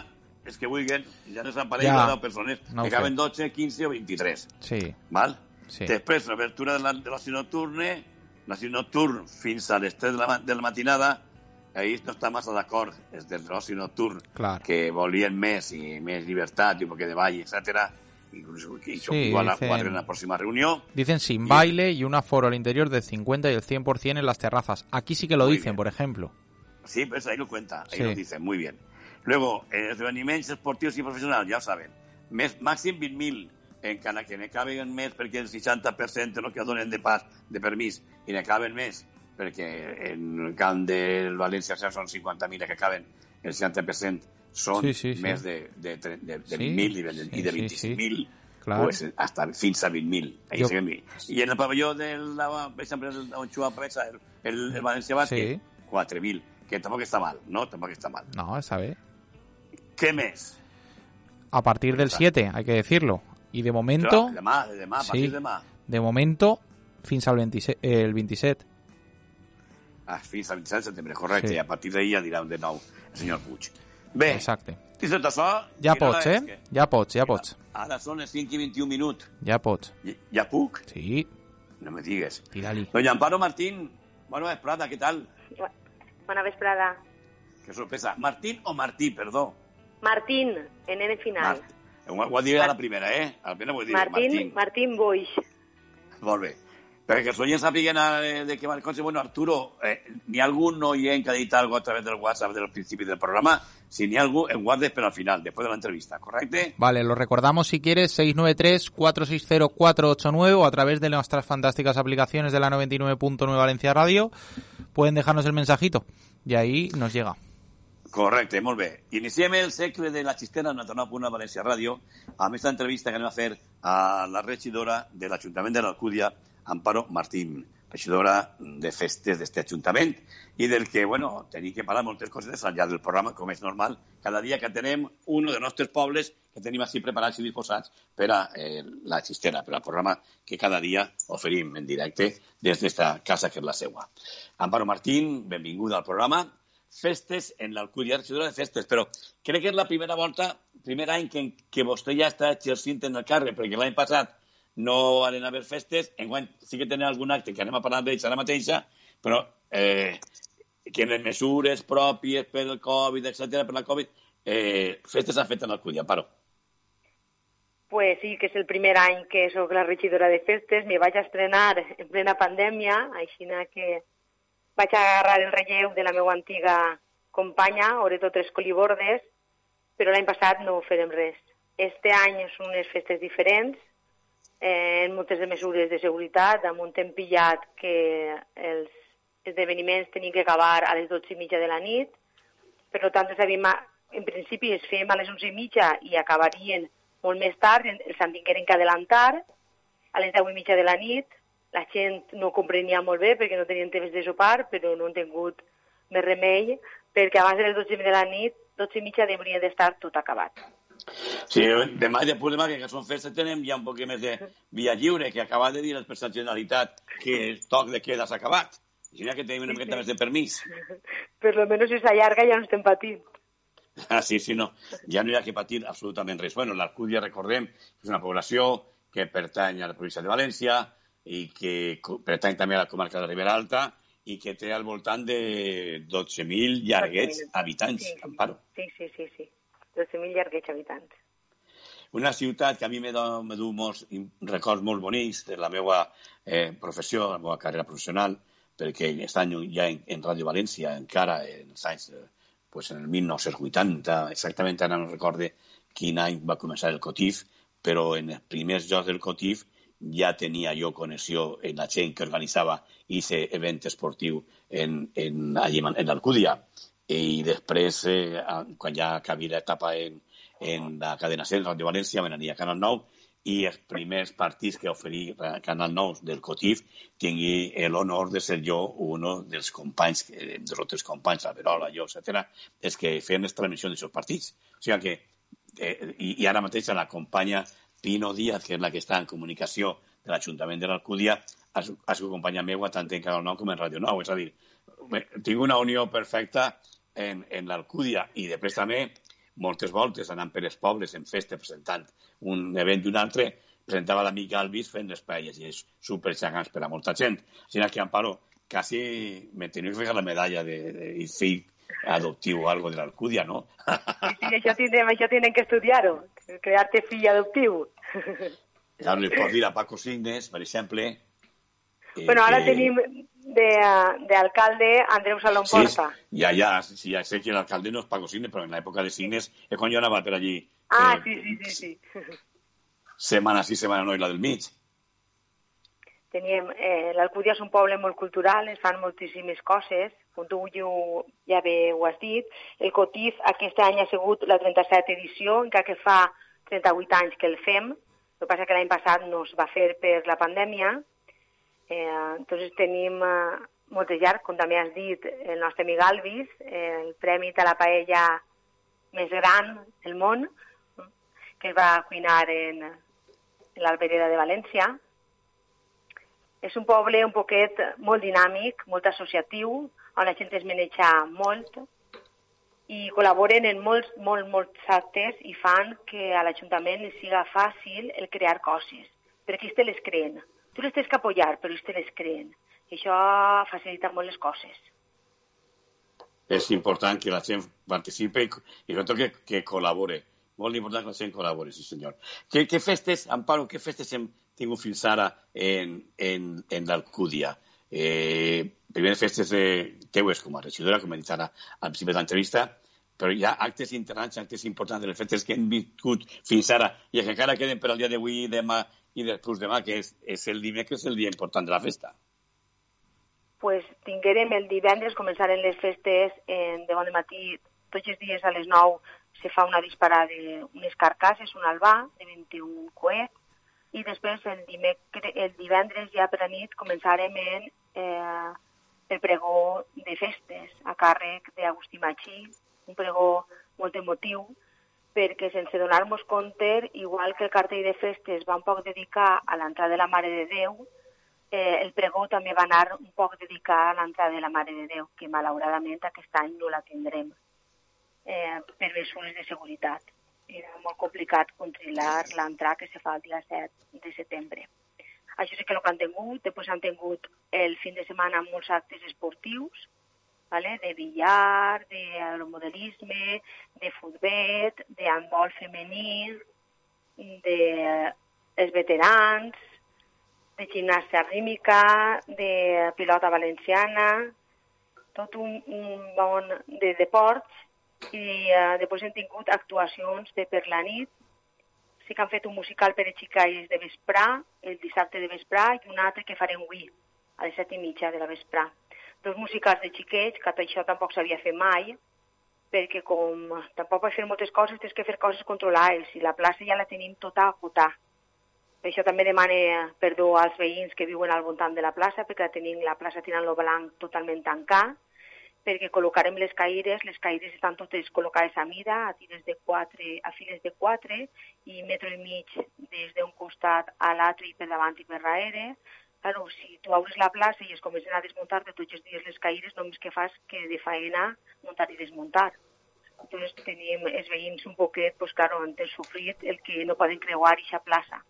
Speaker 1: és que vulguin, ja no s'apareix
Speaker 2: Ja.
Speaker 1: ja. de persones,
Speaker 2: No
Speaker 1: que caben 12, 15 o 23.
Speaker 2: Sí,
Speaker 1: Val?
Speaker 2: Sí.
Speaker 1: Després, l'obertura de la- de l'oci nocturne, l'oci nocturn fins a les 3 de la, de la matinada, ahir no està massa d'acord, és de l'oci nocturn,
Speaker 2: Clar.
Speaker 1: que volien més i més llibertat, i poc de ball, etc. Inclús que
Speaker 2: Sí,
Speaker 1: igual a
Speaker 2: dicen-
Speaker 1: en la próxima reunión.
Speaker 2: Dicen sin
Speaker 1: Y-
Speaker 2: baile y un aforo al interior del 50 y el 100% en las terrazas. Aquí sí que lo dicen,
Speaker 1: bien.
Speaker 2: por ejemplo.
Speaker 1: Sí, pues ahí lo cuenta, ahí
Speaker 2: Sí.
Speaker 1: lo dice, muy bien. Luego, en esdeveniments esportius i professionals, ja ho saben, més, màxim 20.000, encara que ne caben més perquè el 60% de lo que donen de pas, de permís, i ne caben més perquè en el camp del València són 50.000 que caben, el 60% són
Speaker 2: Sí, sí, sí.
Speaker 1: més de, de, de, de, de
Speaker 2: Sí,
Speaker 1: 20.000 i de,
Speaker 2: sí,
Speaker 1: i de
Speaker 2: sí, sí.
Speaker 1: 25.000,
Speaker 2: Clar.
Speaker 1: pues, hasta fins a 20.000. Ahí
Speaker 2: Jo-.
Speaker 1: I en el pavelló del la, per exemple, on juga Pavesa, el, el, el València Bàsquet,
Speaker 2: Sí.
Speaker 1: 4.000, que tampoc està mal, no? Tampoc està mal.
Speaker 2: No, esa vez.
Speaker 1: Què més?
Speaker 2: A partir del 7, hay que decirlo. Y de momento,
Speaker 1: Clar, demà, de demà, a
Speaker 2: Sí.
Speaker 1: partir de demà.
Speaker 2: de momento, fins al 27, eh, el 27.
Speaker 1: Ah, fins al 27 de setembre, correcte,
Speaker 2: Sí.
Speaker 1: i a partir d'ahir ja dirà de nou el senyor Puig. Bé,
Speaker 2: Exacte.
Speaker 1: dit tot això...
Speaker 2: Ja pots, eh?
Speaker 1: que-
Speaker 2: Ja pots, ja pots.
Speaker 1: Ara són les 5 i 21 minuts.
Speaker 2: Ja pots.
Speaker 1: Ja, ja puc?
Speaker 2: Sí,
Speaker 1: No me digues.
Speaker 2: tira-li.
Speaker 1: Doña Amparo Martín, bona vesprada, què tal?
Speaker 3: Bona vesprada.
Speaker 1: Que sorpresa. Martín o Martí, perdó?
Speaker 3: Martín, en N final.
Speaker 1: Mart. Ho, diré a la primera, eh? A la primera ho diré,
Speaker 3: Martín,
Speaker 1: Martín.
Speaker 3: Martín Boix.
Speaker 1: Molt bé. Perquè que els oients sàpiguen eh, de què va el cotxe. Bueno, Arturo, eh, n'hi ha algun oient que ha dit algo a través del WhatsApp del principi del programa? Si n'hi ha algú, el guardes per al final, después de la entrevista, ¿correcte?
Speaker 2: Vale, lo recordamos si quieres, 693-460-489 o a través de nuestras fantásticas aplicaciones de la 99.9 Valencia Radio. Pueden dejarnos el mensajito y ahí nos llega.
Speaker 1: Correcte, molt bé. Iniciem el segle de la xistera en 99.1 València Ràdio amb aquesta entrevista que anem a fer a la regidora de l'Ajuntament de l'Alcúdia, Amparo Martín, regidora de festes d'este Ajuntament i del que, bueno, tenim que parlar moltes coses al llarg del programa, com és normal, cada dia que tenem un dels nostres pobles que tenim així preparats i disposats per a eh, la xistera, per al programa que cada dia oferim en directe des d'esta casa que és la seua. Amparo Martín, benvinguda al programa festes en l'Alcúdia, regidora de festes, però crec que és la primera volta, primer any que, que vostè ja està exercint en el càrrec, perquè l'any passat no a haver festes, enguany sí que tenen algun acte que anem a parlar d'ells ara mateixa, però eh, que les mesures pròpies per el Covid, etc per la Covid, eh, festes s'han fet en l'Alcúdia, paro.
Speaker 3: Pues sí, que és el primer any que sóc la regidora de festes. Me vaig estrenar en plena pandèmia, així que vaig agarrar el relleu de la meva antiga companya, Oreto Tres Colibordes, però l'any passat no farem res. Este any són unes festes diferents, eh, amb moltes mesures de seguretat, amb un temps pillat que els esdeveniments tenien que acabar a les 12 i mitja de la nit, per tant, sabíem, en principi es fèiem a les 11 i mitja i acabarien molt més tard, els han tingueren que adelantar a les 10 i mitja de la nit. La gent no comprenia molt bé perquè no tenien temps de sopar, però no han tingut més remei, perquè abans de les 12 de la nit, 12 i mitja hauria d'estar tot acabat.
Speaker 1: Sí, demà i després demà, que són festes, tenem ja un poc més de via lliure, que acaba de dir la Generalitat que el toc de queda s'ha acabat. I ja que tenim una miqueta més de permís.
Speaker 3: Per lo menos si s'allarga ja no estem patint.
Speaker 1: Ah, sí, sí, no. Ja no hi ha que patir absolutament res. Bueno, l'Alcúdia, recordem, és una població que pertany a la província de València i que pertany també a la comarca de la Ribera Alta i que té al voltant de 12.000 llarguets 12 habitants,
Speaker 3: sí,
Speaker 1: Amparo.
Speaker 3: Sí, sí, sí, sí. 12.000 llarguets habitants.
Speaker 1: Una ciutat que a mi me, do, me du molts records molt bonics de la meva eh, professió, la meva carrera professional, perquè estan ja en, en Ràdio València encara en els anys, eh, pues en el 1980, exactament ara no recorde quin any va començar el COTIF, però en els primers jocs del COTIF ja tenia jo connexió en la gent que organitzava aquest event esportiu en, en, en l'Alcúdia. I després, eh, quan ja acabé l'etapa en, en la cadena 100, Radio València, me n'ania a Canal 9, i els primers partits que oferí Canal 9 del COTIF tingui l'honor de ser jo un dels companys, dels altres companys, la Verola, jo, etc., és que feien les transmissions d'aquests partits. O sigui que, eh, i, i ara mateix l'acompanya Pino Díaz, que és la que està en comunicació de l'Ajuntament de l'Alcúdia, ha, sigut companya meva tant en Canal 9 com en Ràdio 9. És a dir, tinc una unió perfecta en, en l'Alcúdia i després també moltes voltes anant per els pobles en festa presentant un event i un altre, presentava l'amic Alvis fent les paelles i és super xagants per a molta gent. Així que, Amparo, quasi me teniu que fer la medalla de, de, de fill adoptiu o algo de l'Alcúdia, no?
Speaker 3: Sí, sí, això tindrem, això tenen que estudiar-ho, crearte figli
Speaker 1: adoptivi. Allora, il profilo a Paco Signes, per esempio...
Speaker 3: Eh, bueno, ahora tenemos de, de, alcalde Andreu Salón Porta.
Speaker 1: Sí, ya, ya, sí, ya sé que el alcalde no es Paco Signes, pero en la época de Signes es cuando yo andaba por allí.
Speaker 3: Ah, eh, sí, sí, sí, sí.
Speaker 1: Semana sí, semana no, y la del Mitch.
Speaker 3: Teníem, eh, l'Alcúdia és un poble molt cultural, es fan moltíssimes coses, com tu ja bé ho has dit. El Cotif aquest any ha sigut la 37 edició, encara que fa 38 anys que el fem, el que passa que l'any passat no es va fer per la pandèmia. Eh, entonces tenim eh, moltes llargs, com també has dit, el nostre amic Alvis, eh, el premi de la paella més gran del món, que es va cuinar en, en l'Albereda de València. És un poble un poquet molt dinàmic, molt associatiu, on la gent es maneja molt, i col·laboren en molts, molt, molts actes i fan que a l'Ajuntament li siga fàcil el crear coses, perquè ells te les creen. Tu les tens que apoyar, però ells te les creen. I això facilita molt les coses.
Speaker 1: És important que la gent participi i, sobretot que, que col·labore. Molt important que la gent col·labore, sí senyor. Què, què festes, Amparo, què festes hem tingut fins ara en, en, en l'Alcúdia? Eh, primeres festes eh, teues com a regidora, com he dit ara al principi de l'entrevista, però hi ha actes internats, actes importants de les festes que hem viscut fins ara i que encara queden per al dia d'avui, demà i després demà, que és, és el dimecres, el dia important de la festa.
Speaker 3: pues tinguérem el divendres, començaren les festes en, de bon matí, tots els dies a les 9 se fa una disparada d'unes carcasses, un albà de 21 coets, i després el, dimecre, el divendres ja per la nit començarem en eh, el pregó de festes a càrrec d'Agustí Machí, un pregó molt emotiu, perquè sense donar-nos compte, igual que el cartell de festes va un poc dedicar a l'entrada de la Mare de Déu, eh, el pregó també va anar un poc dedicat a l'entrada de la Mare de Déu, que malauradament aquest any no la tindrem eh, per mesures de seguretat. Era molt complicat controlar l'entrada que se fa el dia 7 de setembre. Això és el que han tingut. Després han tingut el fin de setmana molts actes esportius, vale? de billar, d'aeromodelisme, de futbet, de handbol femení, de els veterans, de gimnàstica rítmica, de pilota valenciana, tot un, un bon de deports i uh, després hem tingut actuacions de per la nit sí que han fet un musical per a xicalles de vesprà, el dissabte de vesprà, i un altre que farem avui, a les set i mitja de la vesprà. Dos musicals de xiquets, que això tampoc s'havia fet mai, perquè com tampoc pots fer moltes coses, tens que fer coses controlades, i la plaça ja la tenim tota a acotar. Per això també demane perdó als veïns que viuen al voltant de la plaça, perquè la tenim la plaça tirant lo blanc totalment tancat, perquè col·locarem les caires, les caires estan totes col·locades a mida, a tires de quatre, a files de quatre, i metro i mig des d'un costat a l'altre i per davant i per darrere. Claro, si tu obres la plaça i es comencen a desmuntar de tots els dies les caires, només que fas que de faena muntar i desmuntar. Entonces tenim els veïns un poquet, pues claro, han sofrit el que no poden creuar aquesta plaça.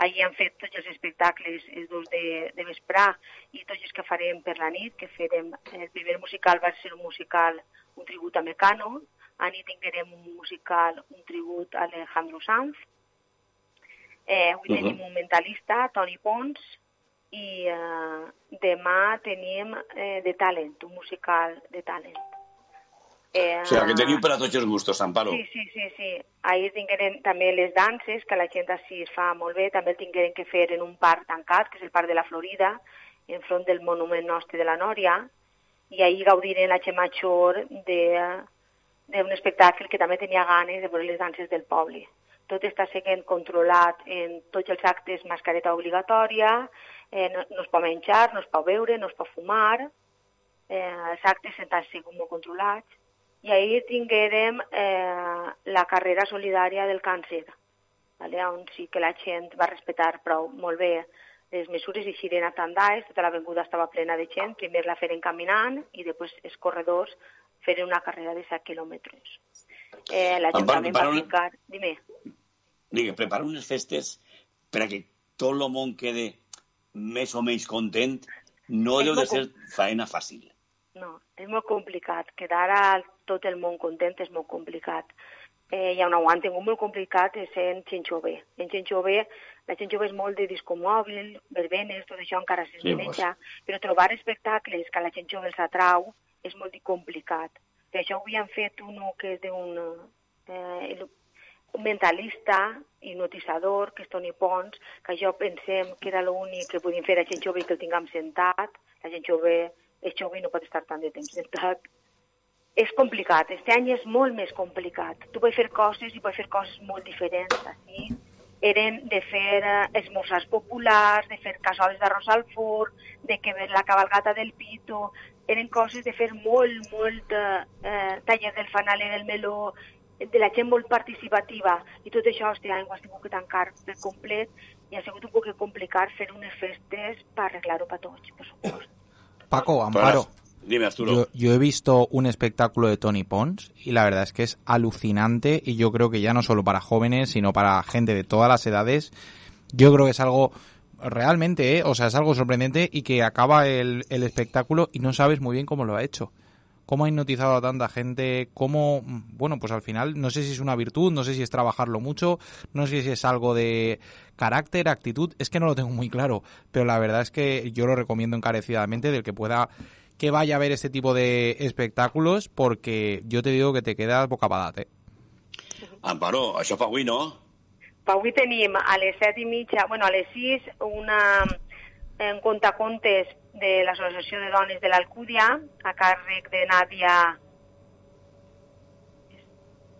Speaker 3: Ahir han fet tots els espectacles els dos de, de vesprà i tots els que farem per la nit, que farem, el primer musical va ser un musical, un tribut a Mecano, a nit tinguerem un musical, un tribut a Alejandro Sanz, eh, avui uh -huh. tenim un mentalista, Toni Pons, i eh, demà tenim eh, de talent, un musical de talent.
Speaker 1: Eh, o sigui, que teniu per a tots els gustos, Amparo.
Speaker 3: Sí, sí, sí, sí. Ahir tingueren també les danses, que la gent així es fa molt bé, també el tingueren que fer en un parc tancat, que és el Parc de la Florida, enfront del monument nostre de la Nòria, i ahir gaudiren la Xema Xor d'un espectacle que també tenia ganes de veure les danses del poble. Tot està sent controlat en tots els actes, mascareta obligatòria, eh, no, no es pot menjar, no es pot beure, no es pot fumar, eh, els actes estan sigut molt controlats, i ahir tinguérem eh, la carrera solidària del càncer, vale? on sí que la gent va respectar prou molt bé les mesures i xiren a Tandais, tota l'avinguda estava plena de gent, primer la feren caminant i després els corredors feren una carrera de 7 quilòmetres. Eh, L'Ajuntament va ficar... Dime.
Speaker 1: Digue, prepara unes festes per a que tot el món quede més o menys content, no deu de ser faena fàcil.
Speaker 3: No, és molt complicat. Quedar a tot el món content és molt complicat. Eh, ja no ho han tingut molt complicat és en gent jove. En gent jove, la gent jove és molt de disco mòbil, verbenes, tot això encara s'es sí, pues. però trobar espectacles que a la gent jove els atrau és molt complicat. Per això avui han fet un que és d'un eh, un mentalista, hipnotitzador, que és Toni Pons, que jo pensem que era l'únic que podíem fer a gent jove i que el tinguem sentat. La gent jove és jove no pot estar tant de temps sentat és complicat. Este any és molt més complicat. Tu pots fer coses i pots fer coses molt diferents. Així eren de fer eh, esmorzars populars, de fer cassoles d'arròs al forn, de que la cabalgata del pito, eren coses de fer molt, molt eh, eh taller del fanal del meló, de la gent molt participativa, i tot això, hòstia, ho has tingut que tancar per complet, i ha sigut un poc complicat fer unes festes per arreglar-ho per tots, per supost.
Speaker 2: Paco, Amparo,
Speaker 1: Dime, Arturo.
Speaker 2: Yo, he visto un espectáculo de Tony Pons y la verdad es que es alucinante y yo creo que ya no solo para jóvenes, sino para gente de todas las edades, yo creo que es algo realmente, ¿eh? o sea, es algo sorprendente y que acaba el, el espectáculo y no sabes muy bien cómo lo ha hecho cómo ha hipnotizado a tanta gente, cómo, bueno, pues al final no sé si es una virtud, no sé si es trabajarlo mucho, no sé si es algo de carácter, actitud, es que no lo tengo muy claro, pero la verdad es que yo lo recomiendo encarecidamente del que pueda que vaya a ver este tipo de espectáculos porque yo te digo que te quedas boca padat, eh?
Speaker 1: Amparo, això fa avui, no?
Speaker 3: Pa avui tenim a les set i mitja, bueno, a les sis, una en contacontes de l'Associació de Dones de l'Alcúdia, a càrrec de Nàdia...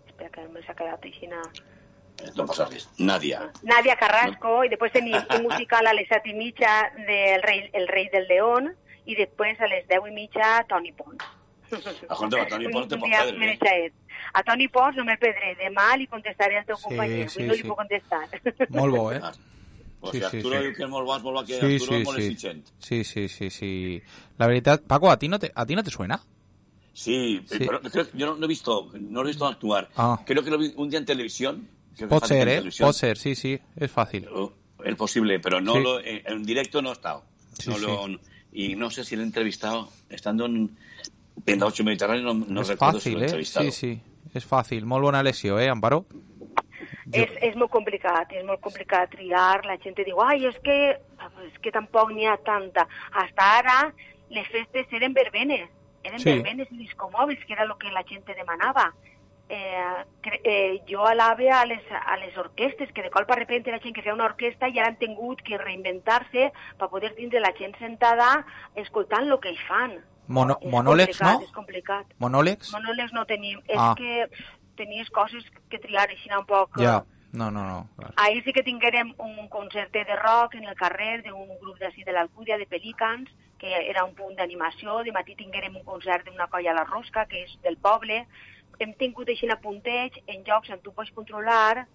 Speaker 3: Espera, que me s'ha quedat així.
Speaker 1: Eh, no passa res. Nàdia.
Speaker 3: Nàdia Carrasco, no. i després tenim un musical a les set i mitja del rei, El rei del León, i després a les 10 i mitja Toni Pons.
Speaker 1: Escolta, a Toni Pons te pot perdre. Eh?
Speaker 3: A Toni Pons no me perdré. Demà li contestaré al teu sí, company. Sí, no li sí. puc contestar.
Speaker 2: Molt bo, eh?
Speaker 1: O sigui, sí, Arturo sí, diu que és molt bo, és molt bo, que sí, Arturo sí, és molt sí. exigent.
Speaker 2: Sí, sí, sí, sí. La veritat, Paco, ¿a ti no te, a ti no te suena?
Speaker 1: Sí, sí. pero creo que yo no, no, he visto, no lo he visto actuar. Ah. Creo que lo vi un día en televisión.
Speaker 2: Pot ser, eh? Pot ser, sí, sí, es fácil.
Speaker 1: Es posible, pero no sí. lo, en directo no he estado. No sí, lo, sí y no sé si lo he entrevistado, estando en, en 8 Mediterráneo, no, no
Speaker 2: es
Speaker 1: recuerdo
Speaker 2: fácil,
Speaker 1: si lo he entrevistado.
Speaker 2: Eh? Sí, sí, és fàcil. Molt bona lesió, eh, Amparo?
Speaker 3: Jo... És, és molt complicat, és molt complicat triar. La gent diu, ai, és que, és que tampoc n'hi ha tanta. Hasta ara les festes eren verbenes, eren sí. verbenes i discomòbils, que era el que la gent demanava eh, eh, jo alave a les, a les orquestes, que de cop per repente la gent que feia una orquesta ja han tingut que reinventar-se per poder tindre la gent sentada escoltant el que ells fan.
Speaker 2: Mono, monòlegs, no?
Speaker 3: És complicat.
Speaker 2: Monòlegs?
Speaker 3: Monòlegs no tenim. Ah. És que tenies coses que triar així un poc...
Speaker 2: Ja, no, no, no.
Speaker 3: Clar. Ahir sí que tinguérem un concert de rock en el carrer d'un grup d'ací de l'Alcúdia, de Pelicans, que era un punt d'animació. De matí tinguérem un concert d'una colla a la Rosca, que és del poble hem tingut així a punteig en jocs on tu pots controlar,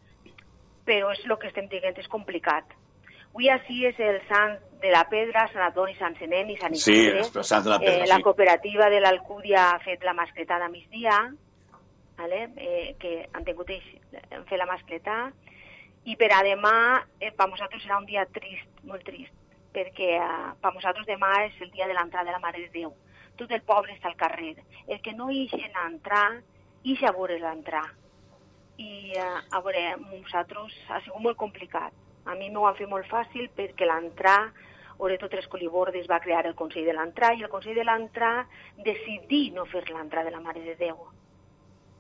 Speaker 3: però és el que estem dient, és complicat. Avui així és el Sant de la Pedra, Sant Antoni, Sant Senén i Sant
Speaker 1: Isidre. Sí, el Sant de la Pedra,
Speaker 3: eh, La cooperativa de l'Alcúdia ha fet la mascletada a migdia, vale? eh, que han tingut han fet la mascletà, I per a demà, eh, per nosaltres serà un dia trist, molt trist, perquè eh, per nosaltres demà és el dia de l'entrada de la Mare de Déu. Tot el poble està al carrer. El que no ixen a entrar, ix a veure l'entrar. I eh, a veure, nosaltres ha sigut molt complicat. A mi m'ho han fet molt fàcil perquè l'entrar Ore totes les colibordes va crear el Consell de l'Entrar i el Consell de l'Entrar decidí no fer l'entrar de la Mare de Déu.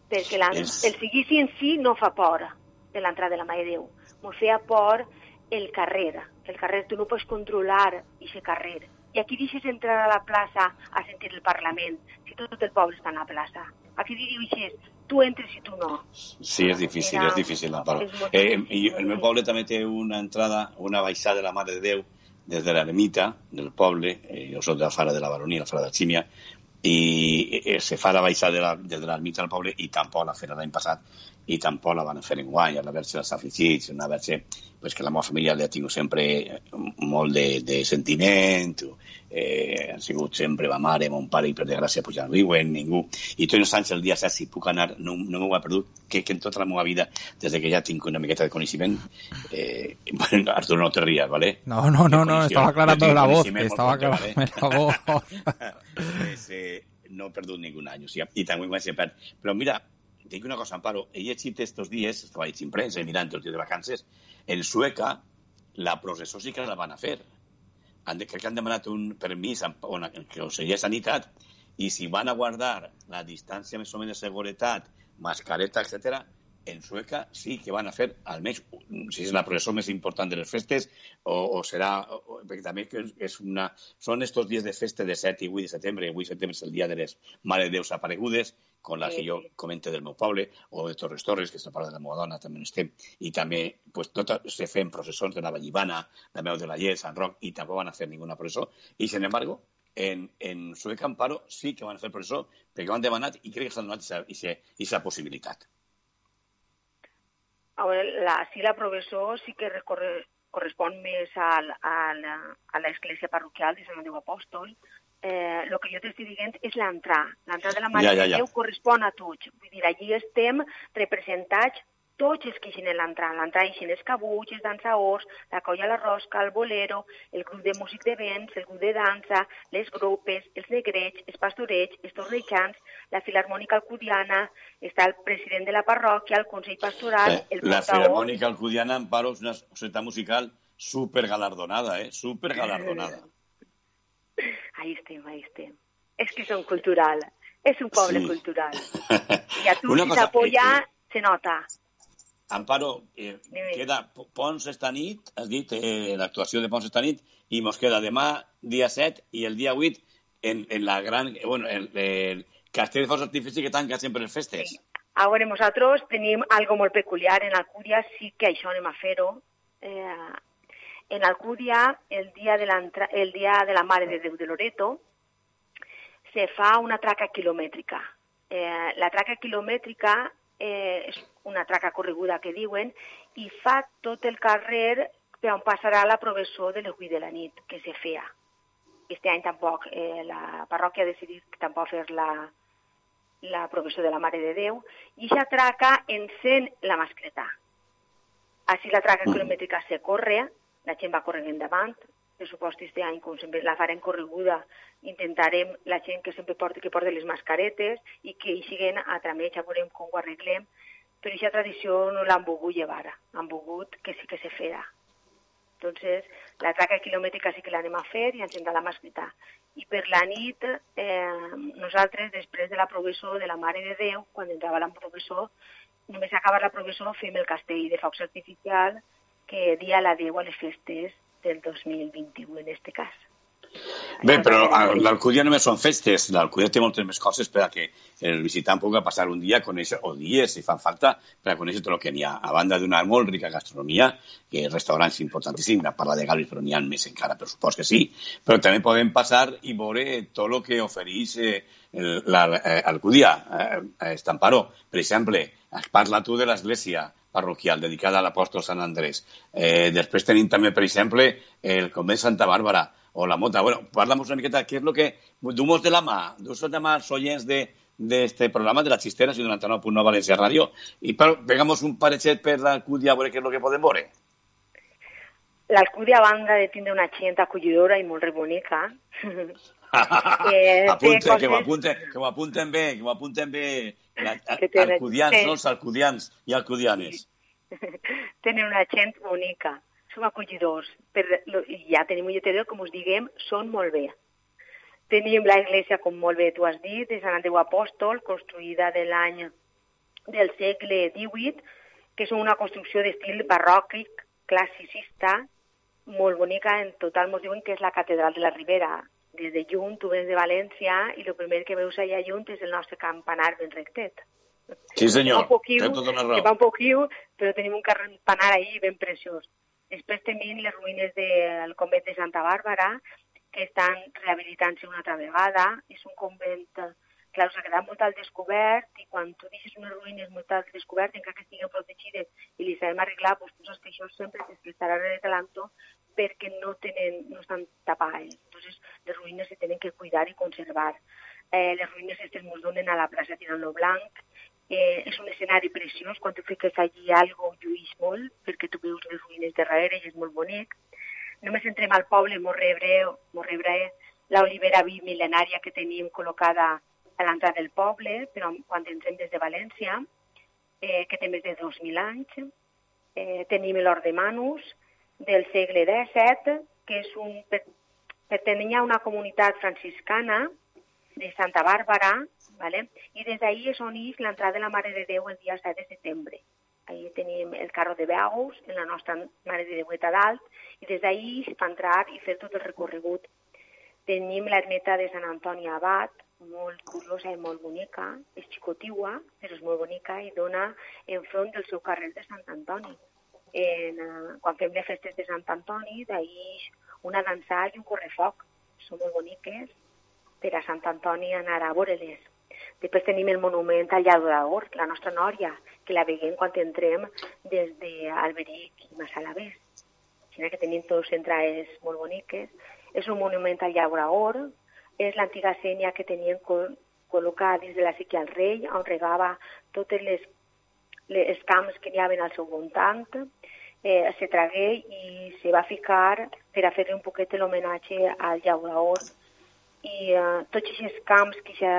Speaker 3: Perquè la,
Speaker 1: És-
Speaker 3: el seguici en si no fa por de l'entrada de la Mare de Déu. Mos feia por el carrer. El carrer, tu no pots controlar aquest carrer. I aquí deixes entrar a la plaça a sentir el Parlament, si tot el poble està en la plaça. Aquí dius, tu entres i tu no.
Speaker 1: Sí, és difícil,
Speaker 3: Era-
Speaker 1: és difícil, Amparo.
Speaker 3: és molt
Speaker 1: Eh, i el meu poble també té una entrada, una baixada de la Mare de Déu, des de l'ermita del poble, eh, jo soc de la Fara de la Baronia, la Fara d'Alxímia, i eh, se fa la baixada de la, de l'ermita del poble i tampoc la fera l'any passat i tampoc la van fer en guany, a la verge dels afligits, una verge pues, que la meva família li ha tingut sempre eh, molt de, de sentiment, eh, han sigut sempre ma mare, mon pare, i per desgràcia pues, ja no viuen, ningú. I tots els anys, el dia 7, si puc anar, no, no m'ho he perdut, que, que en tota la meva vida, des de que ja tinc una miqueta de coneixement, eh, bueno, Artur, no te rías, ¿vale?
Speaker 2: No, no, no, no, estaba aclarando la voz,
Speaker 1: proper,
Speaker 2: aclarando la voz.
Speaker 1: pues, eh, no he perdut ningún any, o sigui, i també quan se perd. Però mira, tinc una cosa, Amparo, he llegit estos dies, estava llegint premsa i mirant els dies de vacances, en Sueca la processó sí que la van a fer. Han de, crec que han demanat un permís on el Conseller de Sanitat i si van a guardar la distància més o menys de seguretat, mascareta, etc, en Sueca sí que van a fer almenys, si és la processó més important de les festes, o, o serà, o, perquè també que és una, són estos dies de festa de 7 i 8 de setembre, 8 de setembre és el dia de les Mare de Déus aparegudes, con la que jo comente del meu poble, o de Torres Torres, que és la part de la meva dona, també estem, i també pues, tot se fem processons de la Vallivana, la Meu de la Llet, Sant Roc, i tampoc van a fer ninguna processó, i sin embargo, en, en Sueca Amparo sí que van a fer processó, perquè ho han demanat i crec que s'han donat aquesta possibilitat.
Speaker 3: A veure, la, sí, la professor sí que recorre, correspon més al, al, a l'església parroquial de Sant Andreu Apòstol. Eh, el que jo t'estic dient és l'entrar. L'entrar de la Mare
Speaker 1: Ja, ja,
Speaker 3: de
Speaker 1: ja.
Speaker 3: Déu correspon a tots. Vull dir, allí estem representats tots els que ixen en l'entrar. En l'entrar ixen els cabuts, els dansaors, la colla la rosca, el bolero, el grup de músic de vents, el grup de dansa, les grupes, els negrets, els pastorets, els torrejants, la filarmònica alcudiana, està el president de la parròquia, el consell pastoral,
Speaker 1: Eh,
Speaker 3: el
Speaker 1: la. Filarmònica Alcudiana Amparo és una societat musical super galardonada, eh? super galardonada.
Speaker 3: Ahí estem, ahí estem. És que som cultural. És un poble
Speaker 1: Sí.
Speaker 3: cultural. I a tu,
Speaker 1: Una
Speaker 3: si
Speaker 1: cosa,
Speaker 3: s'apoya,
Speaker 1: eh,
Speaker 3: se nota.
Speaker 1: Amparo, eh,
Speaker 3: Dime.
Speaker 1: queda Pons esta nit, has dit, eh, l'actuació de Pons esta nit, i mos queda demà, dia 7, i el dia 8, en, en la gran... eh, Bueno, el, el castell de focs artifici que tanca sempre les festes.
Speaker 3: A veure, nosaltres tenim algo molt peculiar. En Alcúdia sí que això anem a fer-ho. Eh, en Alcúdia, el dia, de el dia de la Mare de Déu de Loreto, se fa una traca quilomètrica. Eh, la traca quilomètrica eh, és una traca correguda que diuen i fa tot el carrer per on passarà la professó de les 8 de la nit que se feia. Este any tampoc, eh, la parròquia ha decidit tampoc fer la, la professó de la Mare de Déu, i aquesta traca encén la mascleta. Així la traca quilomètrica se corre, la gent va corrent endavant, per supost este any, com sempre la farem correguda, intentarem la gent que sempre porti, que porti les mascaretes i que hi siguen a trameix, ja veurem com ho arreglem, però aquesta tradició no l'han volgut llevar, han volgut que sí que se farà. Entonces, la traca quilomètrica sí que l'anem a fer i ens hem de la mascleta. I per la nit, eh, nosaltres, després de la professó de la Mare de Déu, quan entrava la professó, només acabar la professó fem el castell de focs artificial que dia la Déu a les festes del 2021, en este cas.
Speaker 1: Bé, però l'Alcúdia només són festes. L'Alcúdia té moltes més coses per a que el visitant pugui passar un dia conèixer, o dies, si fan falta, per a conèixer tot el que n'hi ha. A banda d'una molt rica gastronomia, que restaurants importantíssims, a parlar de Gavis, però n'hi ha més encara, per supost que sí, però també podem passar i veure tot el que ofereix eh, el- la- eh. Eh, Estamparó, per exemple, parla tu de l'església parroquial dedicada a l'apòstol Sant Andrés. Eh, després tenim també, per exemple, el convent Santa Bàrbara, o la mota. Bueno, parla'm una miqueta, què és el que... Du-mos de la mà, du-nos de la mà als oients de, de este programa de la Chistera, 99.9 Valencia Radio. Y pegamos un parechet per l'Alcúdia a veure què és el que podem veure.
Speaker 3: L'Alcúdia, a banda de tindre una gent acollidora i molt rebonica,
Speaker 1: eh, Apunte, coses... que m'ho apunten, que m'ho apunten bé, que m'ho apunten bé la, alcudians, no els alcudians i alcudianes.
Speaker 3: tenen una gent bonica, som acollidors, per, ja tenim un lletador, com us diguem, són molt bé. Tenim la iglesia, com molt bé tu has dit, de Sant Andreu Apòstol, construïda de l'any del segle XVIII, que és una construcció d'estil barroquic, classicista, molt bonica, en total ens diuen que és la catedral de la Ribera. Des de Junt, tu vens de València i el primer que veus allà Junt és el nostre campanar ben rectet.
Speaker 1: Sí, senyor,
Speaker 3: té tota una raó. Que va un poquiu, però tenim un campanar ahí ben preciós. Després tenim les ruïnes del convent de Santa Bàrbara, que estan rehabilitant-se una altra vegada. És un convent, clar, s'ha quedat molt al descobert i quan tu deixes unes ruïnes molt al descobert, encara que estiguin protegides i li sabem arreglar, doncs saps que això sempre s'estarà l'antó perquè no, tenen, no estan tapades. Entonces, les ruïnes se tenen que cuidar i conservar. Eh, les ruïnes aquestes ens donen a la plaça Tirant-lo Blanc. Eh, és un escenari preciós, quan tu fiques allí algo lluís molt, perquè tu veus les ruïnes de darrere i és molt bonic només entrem al poble mos rebre, mos rebre l'olivera que tenim col·locada a l'entrada del poble, però quan entrem des de València, eh, que té més de 2.000 anys. Eh, tenim l'Or de Manus, del segle XVII, que és un, pertanyia a una comunitat franciscana de Santa Bàrbara, ¿vale? i des d'ahir és on és l'entrada de la Mare de Déu el dia 7 de setembre. Ahir tenim el carro de Beaus, en la nostra Mare de Déueta dalt, i des d'ahir es va entrar i fer tot el recorregut. Tenim l'ermeta de Sant Antoni Abat, molt curiosa i molt bonica, és xicotiua, però és molt bonica i dona enfront del seu carrer de Sant Antoni. En, uh, quan fem les festes de Sant Antoni, d'ahir una dansa i un correfoc. Són molt boniques per a Sant Antoni anar a veure-les. Després tenim el monument al Lladó d'Or, la nostra nòria, que la veiem quan entrem des d'Alberic i Massalavés sinó que tenim tots entrades molt boniques. És un monument al llauraor, és l'antiga sènia que tenien col col·locada dins de la Siquia al rei, on regava totes les, les camps que n'hi havia al seu voltant, eh, se tragué i se va ficar per a fer un poquet l'homenatge al llauraor i eh, tots aquests camps que ja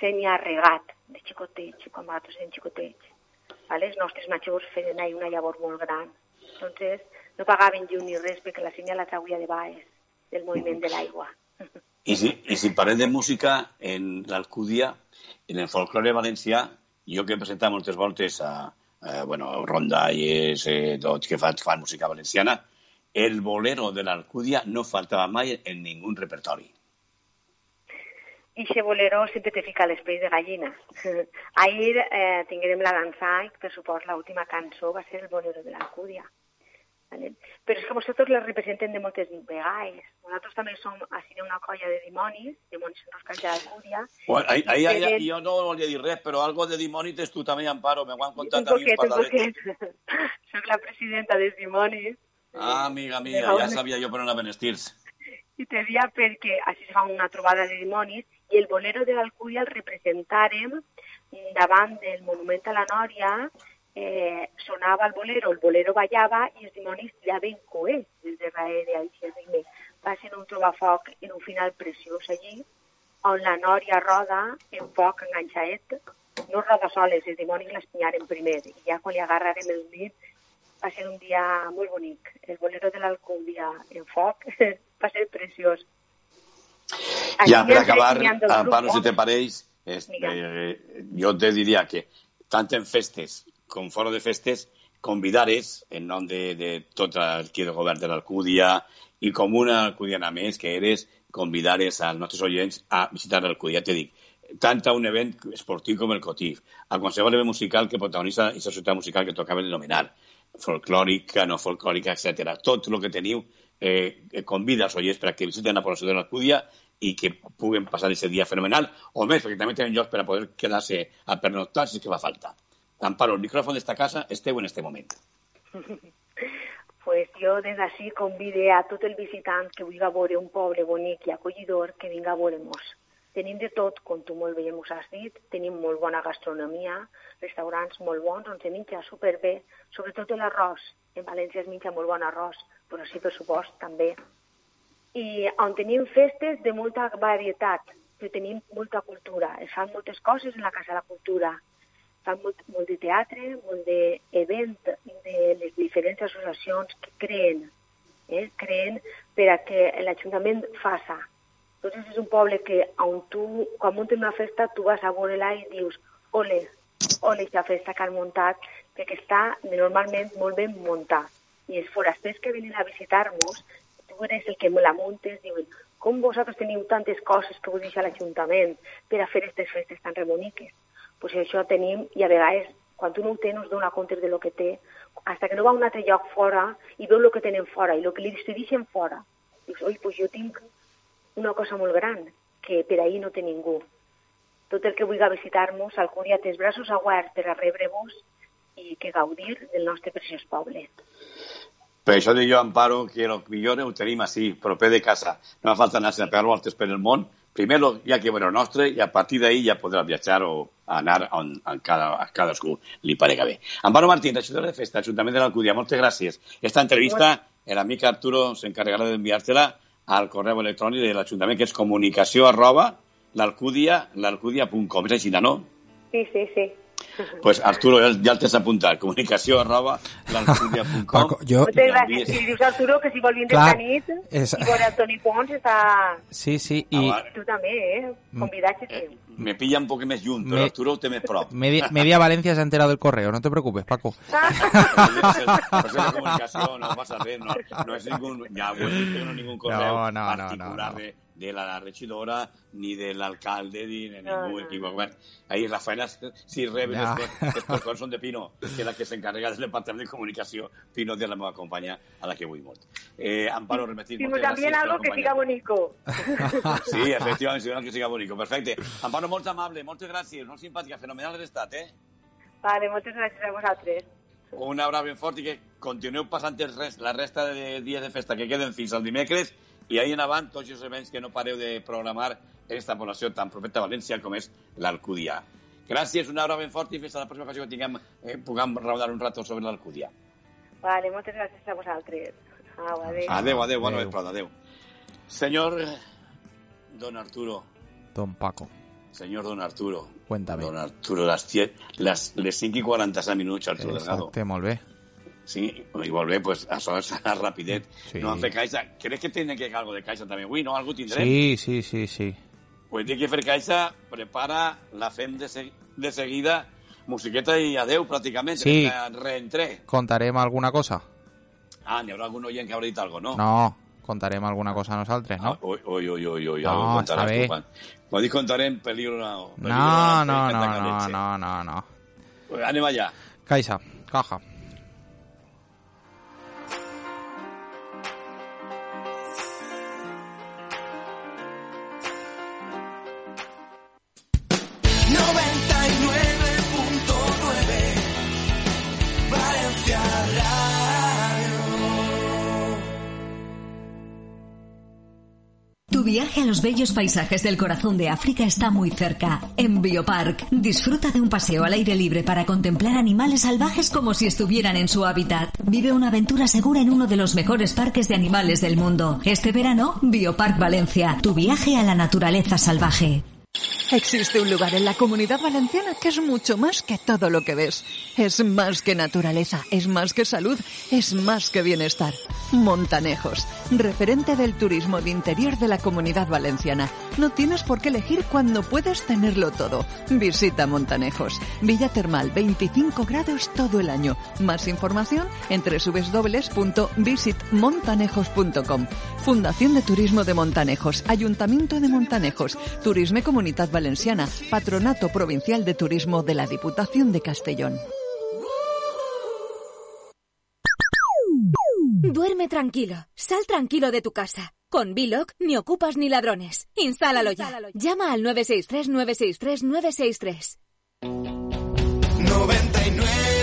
Speaker 3: se n'hi ha regat de xicotets, quan nosaltres eren xicotets. Vale? Els nostres majors feien ahir una llavor molt gran. Entonces, no pagaven llum ni res perquè la senyal la trauia de baix del moviment de l'aigua.
Speaker 1: I si, I si parlem de música, en l'Alcúdia, en el folklore valencià, jo que he presentat moltes voltes a, a bueno, rondalles, eh, tots que fan, fan música valenciana, el bolero de l'Alcúdia no faltava mai en ningú repertori.
Speaker 3: I aquest bolero sempre te fica l'esperit de gallina. Ahir eh, tinguérem la dansa i, per suport, l'última cançó va ser el bolero de l'Alcúdia. ¿Vale? Però és que vosaltres les representen de moltes vegades. Nosaltres també som així una colla de dimonis, dimonis enroscats de l'Alcúdia.
Speaker 1: Bueno, ahí, ahí, ahí, ahí, jo no volia dir res, però algo de dimonis tens tu també, Amparo, me ho han contat a mi un
Speaker 3: parladet. Soc la presidenta dels dimonis.
Speaker 1: Ah, amiga mia, ja sabia jo per on anaven estils.
Speaker 3: I te dia perquè així es fa una trobada de dimonis i el bolero de l'Alcúdia el representàrem davant del monument a la Nòria eh, sonava el bolero, el bolero ballava i els dimonis tiraven coets des de darrere així ritme. Va ser un trobafoc en un final preciós allí, on la nòria roda en foc enganxaet, no roda soles, els dimonis l'espinyaren primer, i ja quan li agarrarem el dit va ser un dia molt bonic. El bolero de l'Alcúdia en foc va ser preciós.
Speaker 1: Ja, per acabar, Amparo, si te pareix, este, eh, jo te diria que tant en festes com fora de festes, convidares, en nom de, de tot el del govern de l'Alcúdia i com una alcudiana més que eres, convidares als nostres oients a visitar l'Alcúdia. Te dic, tant a un event esportiu com el cotif, a qualsevol event musical que protagonitza aquesta societat musical que tocava denominar, folclòrica, no folclòrica, etc. Tot el que teniu eh, convida els oients per a que visiten la població de l'Alcúdia i que puguen passar aquest dia fenomenal, o més, perquè també tenen llocs per a poder quedar-se a pernoctar si és que fa falta. Amparo, el micròfon d'esta casa esteu en este moment.
Speaker 3: pues jo des d'ací convide a tot el visitant que vulgui veure un poble bonic i acollidor que vinga a veure-nos. tenim de tot, com tu molt bé ens has dit, tenim molt bona gastronomia, restaurants molt bons on se menja superbé, sobretot l'arròs. En València es menja molt bon arròs, però sí, per supost, també. I on tenim festes de molta varietat, però tenim molta cultura. Es fan moltes coses en la Casa de la Cultura. Fan molt, molt de teatre, molt d'event de les diferents associacions que creen, eh? creen per a que l'Ajuntament faça Entonces és un poble que on tu, quan munten una festa, tu vas a veure-la i dius, ole, ole, aquesta festa que han muntat, perquè està normalment molt ben muntat. I els forasters que venen a visitar-nos, tu eres el que la muntes, diuen, com vosaltres teniu tantes coses que vos deixa l'Ajuntament per a fer aquestes festes tan reboniques? Pues això tenim, i a vegades, quan tu no ho tens, no es dona compte de lo que té, hasta que no va a un altre lloc fora i veu el que tenen fora i el que li distribueixen fora. Dius, oi, pues jo tinc una cosa molt gran, que per ahir no té ningú. Tot el que vulgui visitar-nos, Alcúdia té els braços oberts per a rebre-vos i que gaudir del nostre preciós poble.
Speaker 1: Per això dic jo, Amparo, que el millor ho tenim així, proper de casa. No fa falta anar a pegar voltes per el món. Primer ha que el nostre i a partir d'ahir ja podrà viatjar o anar on a, cada, a cadascú li parega bé. Amparo Martín, regidor de festa, Ajuntament de l'Alcúdia, moltes gràcies. Esta entrevista, l'amic Arturo s'encarregarà d'enviar-te-la al correu electrònic de l'Ajuntament, que és comunicació arroba l'alcudia.com. És així, no?
Speaker 3: Sí, sí, sí.
Speaker 1: Pues Arturo, ja, ja el tens apuntat. Comunicació arroba l'alcudia.com.
Speaker 2: Jo...
Speaker 3: Moltes gràcies. I dius, Arturo, que si vol vindre esta nit és... i veure el Toni Pons està...
Speaker 2: Sí, sí. I...
Speaker 3: Ah, tu també, eh? Convidats
Speaker 1: eh, me pilla un poco me... Arturo té més prop.
Speaker 2: Media, media Valencia se ha enterado del correo, no te preocupes, Paco.
Speaker 1: pues no no, no no no, no, no, no, no. de la regidora ni del alcalde ni de ningú no, equip. Bueno, ahí Rafaela, si reben ja. els són de Pino, que és la que s'encarrega del departament de comunicació, Pino de la meva companya, a la que vull molt. Eh, Amparo, repetir,
Speaker 3: sí, también algo que siga bonico.
Speaker 1: Sí, efectivament, algo que siga bonico. Perfecte. Amparo, molt amable, moltes gràcies, molt simpàtica, fenomenal l'estat, eh?
Speaker 3: Vale, moltes gràcies a vosaltres.
Speaker 1: Un abraç ben fort i que continueu passant el rest, la resta de dies de festa que queden fins al dimecres i ahir en avant tots els events que no pareu de programar en esta població tan propeta a València com és l'Alcúdia. Gràcies, una hora ben fort i fins a la pròxima ocasió que tinguem, eh, puguem raonar un rato sobre l'Alcúdia.
Speaker 3: Vale, moltes gràcies a vosaltres. Au, adéu.
Speaker 1: Adéu, adéu, bona vesprada, adéu. Senyor Don Arturo.
Speaker 2: Don Paco.
Speaker 1: Senyor Don Arturo.
Speaker 2: Cuéntame.
Speaker 1: Don Arturo, les, les, les 5 i 46 minuts, Arturo
Speaker 2: Exacte,
Speaker 1: Delgado.
Speaker 2: Exacte, molt bé.
Speaker 1: Sí, i molt bé, pues, això serà rapidet. Sí. No han fet caixa. Crec que tenen que fer algo de caixa també avui, no? Algú tindrem?
Speaker 2: Sí, sí, sí, sí.
Speaker 1: Pues té que fer caixa, prepara, la fem de, se de seguida, musiqueta i adeu, pràcticament.
Speaker 2: Sí.
Speaker 1: Reentré.
Speaker 2: Contarem alguna cosa?
Speaker 1: Ah, n'hi haurà algun oient que haurà dit alguna
Speaker 2: cosa, no? No, contarem alguna cosa nosaltres, no?
Speaker 1: Ah, ui, ui, ui, ui, ui,
Speaker 2: no, està bé.
Speaker 1: Quan, dic contarem, peligro no.
Speaker 2: Peligro no, no, no, no, no, no, no.
Speaker 1: Pues anem allà.
Speaker 2: Caixa, caja.
Speaker 4: Viaje a los bellos paisajes del corazón de África está muy cerca. En Biopark, disfruta de un paseo al aire libre para contemplar animales salvajes como si estuvieran en su hábitat. Vive una aventura segura en uno de los mejores parques de animales del mundo. Este verano, Biopark Valencia, tu viaje a la naturaleza salvaje.
Speaker 5: Existe un lugar en la comunidad valenciana que es mucho más que todo lo que ves. Es más que naturaleza, es más que salud, es más que bienestar. Montanejos, referente del turismo de interior de la comunidad valenciana. No tienes por qué elegir cuando puedes tenerlo todo. Visita Montanejos, Villa Termal, 25 grados todo el año. Más información en www.visitmontanejos.com. Fundación de Turismo de Montanejos, Ayuntamiento de Montanejos, Turisme Comunitat Valenciana, Patronato Provincial de Turismo de la Diputación de Castellón.
Speaker 6: Duerme tranquilo, sal tranquilo de tu casa. Con Biloc ni ocupas ni ladrones. Instálalo ya. Llama al 963 963 963.
Speaker 4: 99.9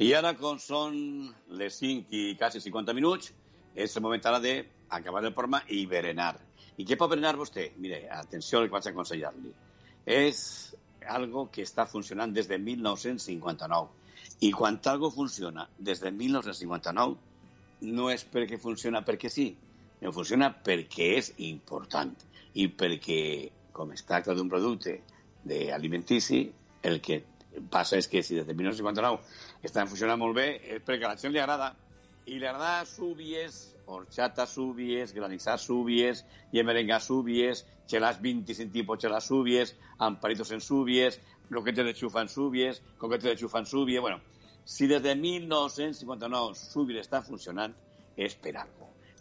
Speaker 1: I ara, com són les 5 i quasi 50 minuts, és el moment ara d'acabar el programa i berenar. I què pot berenar vostè? Mire, atenció al que vaig aconsellar-li. És algo que està funcionant des de 1959. I quan algo funciona des de 1959, no és perquè funciona perquè sí, no funciona perquè és important i perquè, com es tracta d'un producte d'alimentici, el que passa és que si des de 1959 estan funcionant molt bé és perquè a la gent li agrada i li agrada súbies, horchata súbies, granizar súbies, merenga súbies, chelas 25 tipos chelas súbies, amparitos en súbies, bloquetes de xufa en súbies, coquetes de xufa en súbies... Bueno, si des de 1959 súbies està funcionant, és per.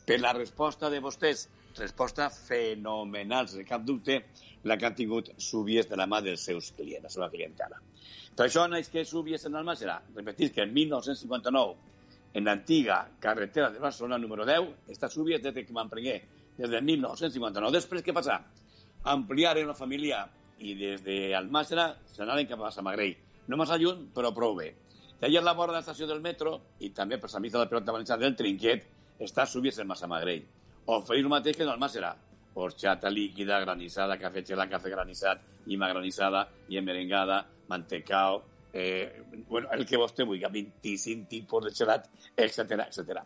Speaker 1: Per la resposta de vostès, resposta fenomenal, sense cap dubte, la que han tingut súbies de la mà dels seus clients, la seva clientela. Per això, naix que súbies en Alma serà, repetir que en 1959 en l'antiga carretera de Barcelona número 10, està súbies des que m'emprengué, des de 1959. Després, què passa? Ampliaren la família i des d'Almàssera s'anaven cap a Samagrell. No massa lluny, però prou bé. D'allà a la vora de l'estació del metro, i també per mitja de la pelota valenciana del Trinquet, està súbies en Massamagrell. Oferir el mateix que en Almàssera. Horchata líquida, granissada, cafè gelat, cafè granissat, llima granissada, i merengada, mantecao, eh, bueno, el que vostè vulgui, 25 tipus de gelat, etc etc.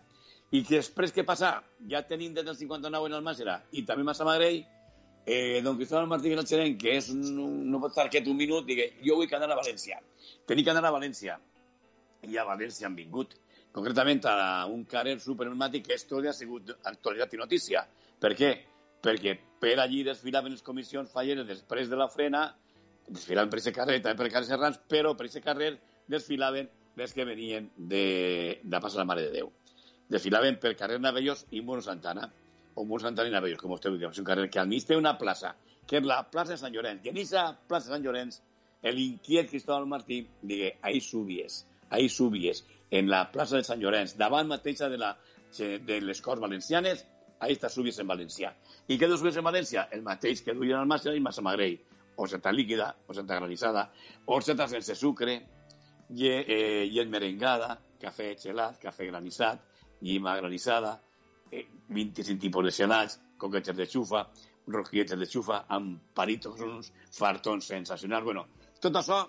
Speaker 1: I que després què passa? Ja tenim des del 59 en el Màsera i també Massa Magrell, eh, don Cristóbal Martí Vilatxerén, que és un, no pot estar aquest un minut, digui, jo vull anar a València. Tenia que anar a València. I a València han vingut. Concretament a un carrer supermermàtic que és tot ha sigut actualitat i notícia. Per què? Perquè per allí desfilaven les comissions falleres després de la frena desfilaven per aquest carrer, també per carrer Serrans, però per aquest carrer desfilaven les que venien de, de Passa la Mare de Déu. Desfilaven per carrer Navellos i Muro Santana, o Muro Santana i Navellos, com vostè diu, és un carrer que al mig té una plaça, que és la plaça de Sant Llorenç. I en aquesta plaça de Sant Llorenç, l'inquiet Cristóbal Martí digué, ahí subies, ahí subies, en la plaça de Sant Llorenç, davant mateixa de, la, de les Corts Valencianes, ahí està subies en València. I què dius en València? El mateix que duien al Màster i Massamagrell horchata líquida, horchata granizada, horchata sense sucre, i, eh, llet merengada, cafè gelat, cafè granissat, llima granissada, eh, 25 tipus de gelats, coquetes de xufa, rosquilletes de xufa, amb paritos, uns fartons sensacionals. Bueno, tot això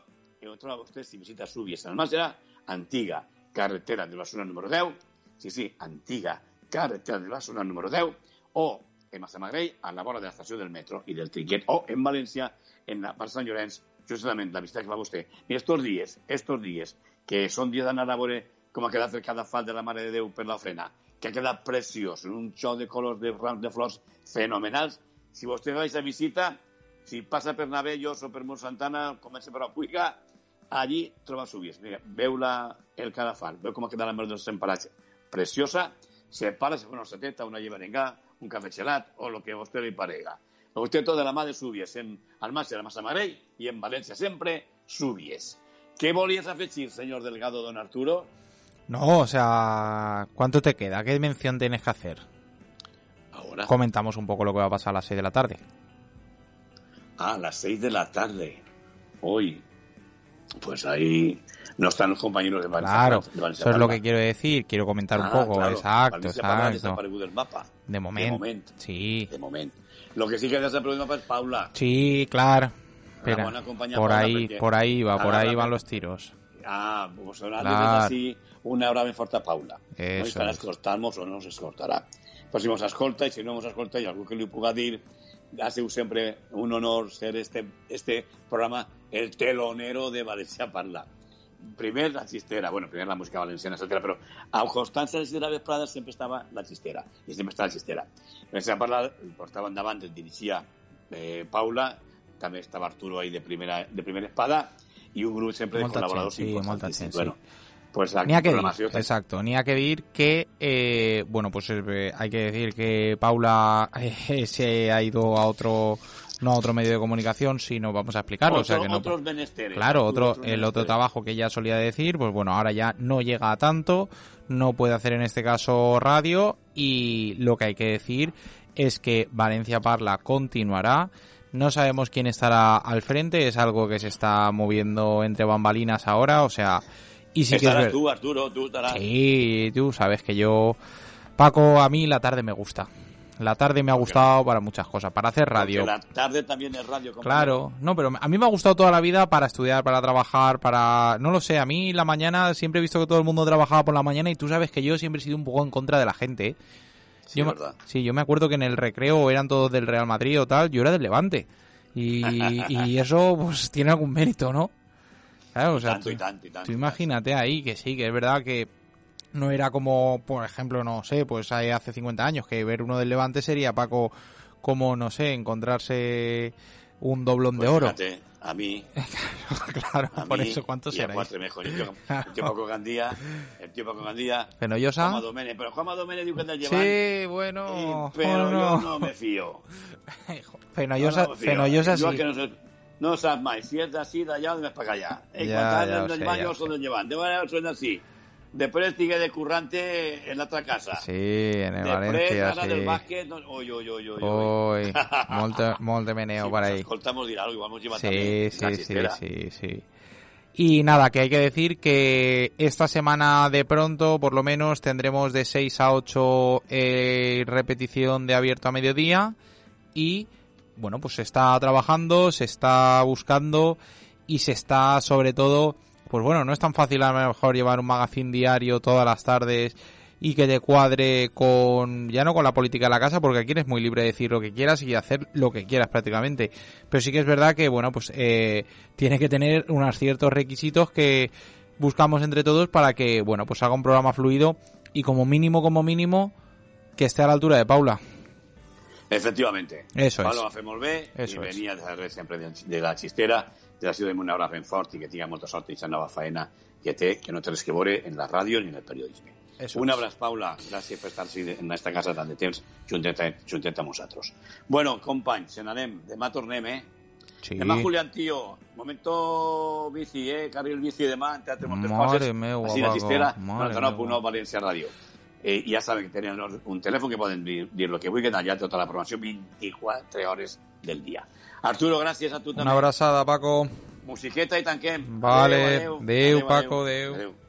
Speaker 1: ho troba vostè si visita Súbies en Almàssera, antiga carretera de la zona número 10, sí, sí, antiga carretera de la zona número 10, o en Massamagrell, a la vora de l'estació del metro i del Trinquet, o en València, en la part Sant Llorenç, justament la visita que fa vostè. I estos dies, estos dies, que són dies d'anar a veure com ha quedat el cadafal de la Mare de Déu per la frena, que ha quedat preciós, en un xou de colors de rams de flors fenomenals. Si vostè va a visita, si passa per Navellos o per Mont Santana, comença per la Puiga, allí troba subies. Mira, veu la, el cadafal, veu com ha quedat la Mare del Semparatge. Preciosa, se para, se fa una seteta, una llevarengà, un cafè gelat o el que a vostè li parega. Usted de la mà de Súbies, en Almàcia de Massamagrell i en València sempre Súbies. ¿Qué volías afegir, señor delegado don Arturo?
Speaker 2: No, o sea, ¿cuánto te queda? ¿Qué mención tienes que hacer?
Speaker 1: Ahora.
Speaker 2: Comentamos un poco lo que va a pasar a las 6 de la tarde.
Speaker 1: Ah, a las 6 de la tarde. Hoy. Pues ahí no están los compañeros de Valencia.
Speaker 2: Claro, eso es lo que quiero decir. Quiero comentar un
Speaker 1: Ah,
Speaker 2: poco.
Speaker 1: claro.
Speaker 2: Exacto,
Speaker 1: Valencia
Speaker 2: exacto.
Speaker 1: del mapa.
Speaker 2: De moment.
Speaker 1: De moment.
Speaker 2: Sí,
Speaker 1: De moment. Lo que sí que desaparegut del mapa es Paula.
Speaker 2: sí, claro. Espera, por
Speaker 1: Paula
Speaker 2: ahí, por ahí va, por
Speaker 1: Ah,
Speaker 2: ahí
Speaker 1: la-
Speaker 2: van los tiros.
Speaker 1: Ah, pues ahora
Speaker 2: Clar.
Speaker 1: claro. así una hora ben forta Paula.
Speaker 2: Eso
Speaker 1: no? I per
Speaker 2: es.
Speaker 1: escoltar-nos o no nos escoltarà. Pues si nos escolta i si no nos escolta i algú que li puga dir ha sigut sempre un honor ser este, este programa el telonero de Valencia Parla. Primer la xistera, bueno, primer la música valenciana, etcètera, però al costat de la xistera vesprada sempre estava la xistera, i sempre està la xistera. Valencia Parla el portava endavant, el dirigia eh, Paula, també estava Arturo ahí de primera, de primera espada, i un grup sempre de
Speaker 2: Molta
Speaker 1: col·laboradors
Speaker 2: gent, sí, molta gent, sí.
Speaker 1: Bueno, pues
Speaker 2: Ni a que dir, exacto, ni a que dir que, eh, bueno, pues eh, hay que decir que Paula eh, se ha ido a otro, no a otro medio de comunicación, sino vamos a explicarlo, o sea que no,
Speaker 1: otros menesteres.
Speaker 2: Claro, otro,
Speaker 1: otros
Speaker 2: el otro trabajo que ella solía decir, pues bueno, ahora ya no llega a tanto, no puede hacer en este caso radio y lo que hay que decir es que Valencia Parla continuará. No sabemos quién estará al frente, es algo que se está moviendo entre bambalinas ahora, o sea, Y sí que es
Speaker 1: Estarás
Speaker 2: ver-
Speaker 1: tú, Arturo, tú estarás.
Speaker 2: Sí, tú sabes que yo... Paco, a mí la tarde me gusta. La tarde me ha gustado para muchas cosas, para hacer radio.
Speaker 1: Porque la tarde también es radio. compañero.
Speaker 2: Claro, no, pero a mí me ha gustado toda la vida para estudiar, para trabajar, para... No lo sé, a mí la mañana siempre he visto que todo el mundo trabajaba por la mañana y tú sabes que yo siempre he sido un poco en contra de la gente. ¿eh?
Speaker 1: Sí,
Speaker 2: yo me-
Speaker 1: verdad.
Speaker 2: sí, yo me acuerdo que en el recreo eran todos del Real Madrid o tal, yo era del Levante. Y, y eso pues tiene algún mérito, ¿no? Claro, o sea,
Speaker 1: tanto
Speaker 2: tú-
Speaker 1: y tanto y tanto.
Speaker 2: Tú imagínate ahí que sí, que es verdad que no era como, por ejemplo, no sé, pues hay hace 50 años que ver uno del Levante sería, Paco, como, no sé, encontrarse un doblón
Speaker 1: Pues
Speaker 2: de oro.
Speaker 1: fíjate, a mí,
Speaker 2: claro,
Speaker 1: a
Speaker 2: por
Speaker 1: mí
Speaker 2: eso, ¿cuántos
Speaker 1: y
Speaker 2: seréis?
Speaker 1: cuatro mejor. El tío, el tío Paco Gandía, el tío Paco Gandía. Juanma Domene, pero Juanma Domene diu que anda llevando.
Speaker 2: Sí, bueno,
Speaker 1: y- pero
Speaker 2: bueno.
Speaker 1: yo no me fío.
Speaker 2: Fenollosa,
Speaker 1: No, no me fío.
Speaker 2: Fenollosa
Speaker 1: Jo
Speaker 2: sí.
Speaker 1: que no, sé, no sabes más si es así de allá o de para allá.
Speaker 2: En
Speaker 1: ya,
Speaker 2: cuanto
Speaker 1: ya,
Speaker 2: en
Speaker 1: el
Speaker 2: sé,
Speaker 1: baño se lo llevan. De manera suena así. Después sigue de currante en la otra casa.
Speaker 2: Sí, en el
Speaker 1: Després,
Speaker 2: Valencia,
Speaker 1: ara
Speaker 2: sí.
Speaker 1: del bàsquet... No... Oi, oi, oi, oi.
Speaker 2: oi. molta, molt de meneo sí, por ahí.
Speaker 1: Escoltamos dir algo, igual nos lleva
Speaker 2: sí,
Speaker 1: también.
Speaker 2: Sí, sí, sí, sí. Y nada, que hay que decir que esta semana de pronto, por lo menos, tendremos de 6 a 8 eh, repetición de abierto a mediodía y bueno, pues se está trabajando, se está buscando y se está, sobre todo, pues bueno, no es tan fácil a lo mejor llevar un magazine diario todas las tardes y que te cuadre con, ya no con la política de la casa, porque aquí eres muy libre de decir lo que quieras y hacer lo que quieras prácticamente. Pero sí que es verdad que, bueno, pues eh, tiene que tener unos ciertos requisitos que buscamos entre todos para que, bueno, pues haga un programa fluido y como mínimo, como mínimo, que esté a la altura de Paula.
Speaker 1: Efectivamente.
Speaker 2: Eso
Speaker 1: Pablo
Speaker 2: és.
Speaker 1: va fer molt bé
Speaker 2: Eso
Speaker 1: i
Speaker 2: és.
Speaker 1: venia darrere sempre de, de la xistera de la ciutat de Monabra ben fort i que tinga molta sort i aquesta nova faena que té, que no té res que veure en la ràdio ni en el periodisme.
Speaker 2: Eso
Speaker 1: Un
Speaker 2: és.
Speaker 1: abraç, Paula. Gràcies per estar en aquesta casa tant de temps juntet, juntet amb nosaltres. Bueno, companys, se n'anem. Demà tornem, eh?
Speaker 2: Sí.
Speaker 1: Demà, Julián, tío. Momento bici, eh? Carril bici demà, en Teatre Montes
Speaker 2: Mare
Speaker 1: Coses.
Speaker 2: meua,
Speaker 1: Així la
Speaker 2: mare
Speaker 1: 99.9
Speaker 2: meua.
Speaker 1: València Ràdio. Eh, ja saben que tenen un telèfon que poden dir, lo que vulguin allà tota la programació 24 hores del dia. Arturo, gràcies a tu també.
Speaker 2: Una abrazada, Paco.
Speaker 1: Musiqueta i tanquem.
Speaker 2: Vale.
Speaker 1: Adéu,
Speaker 2: Adéu, Paco, adéu.
Speaker 1: adéu.
Speaker 7: Well,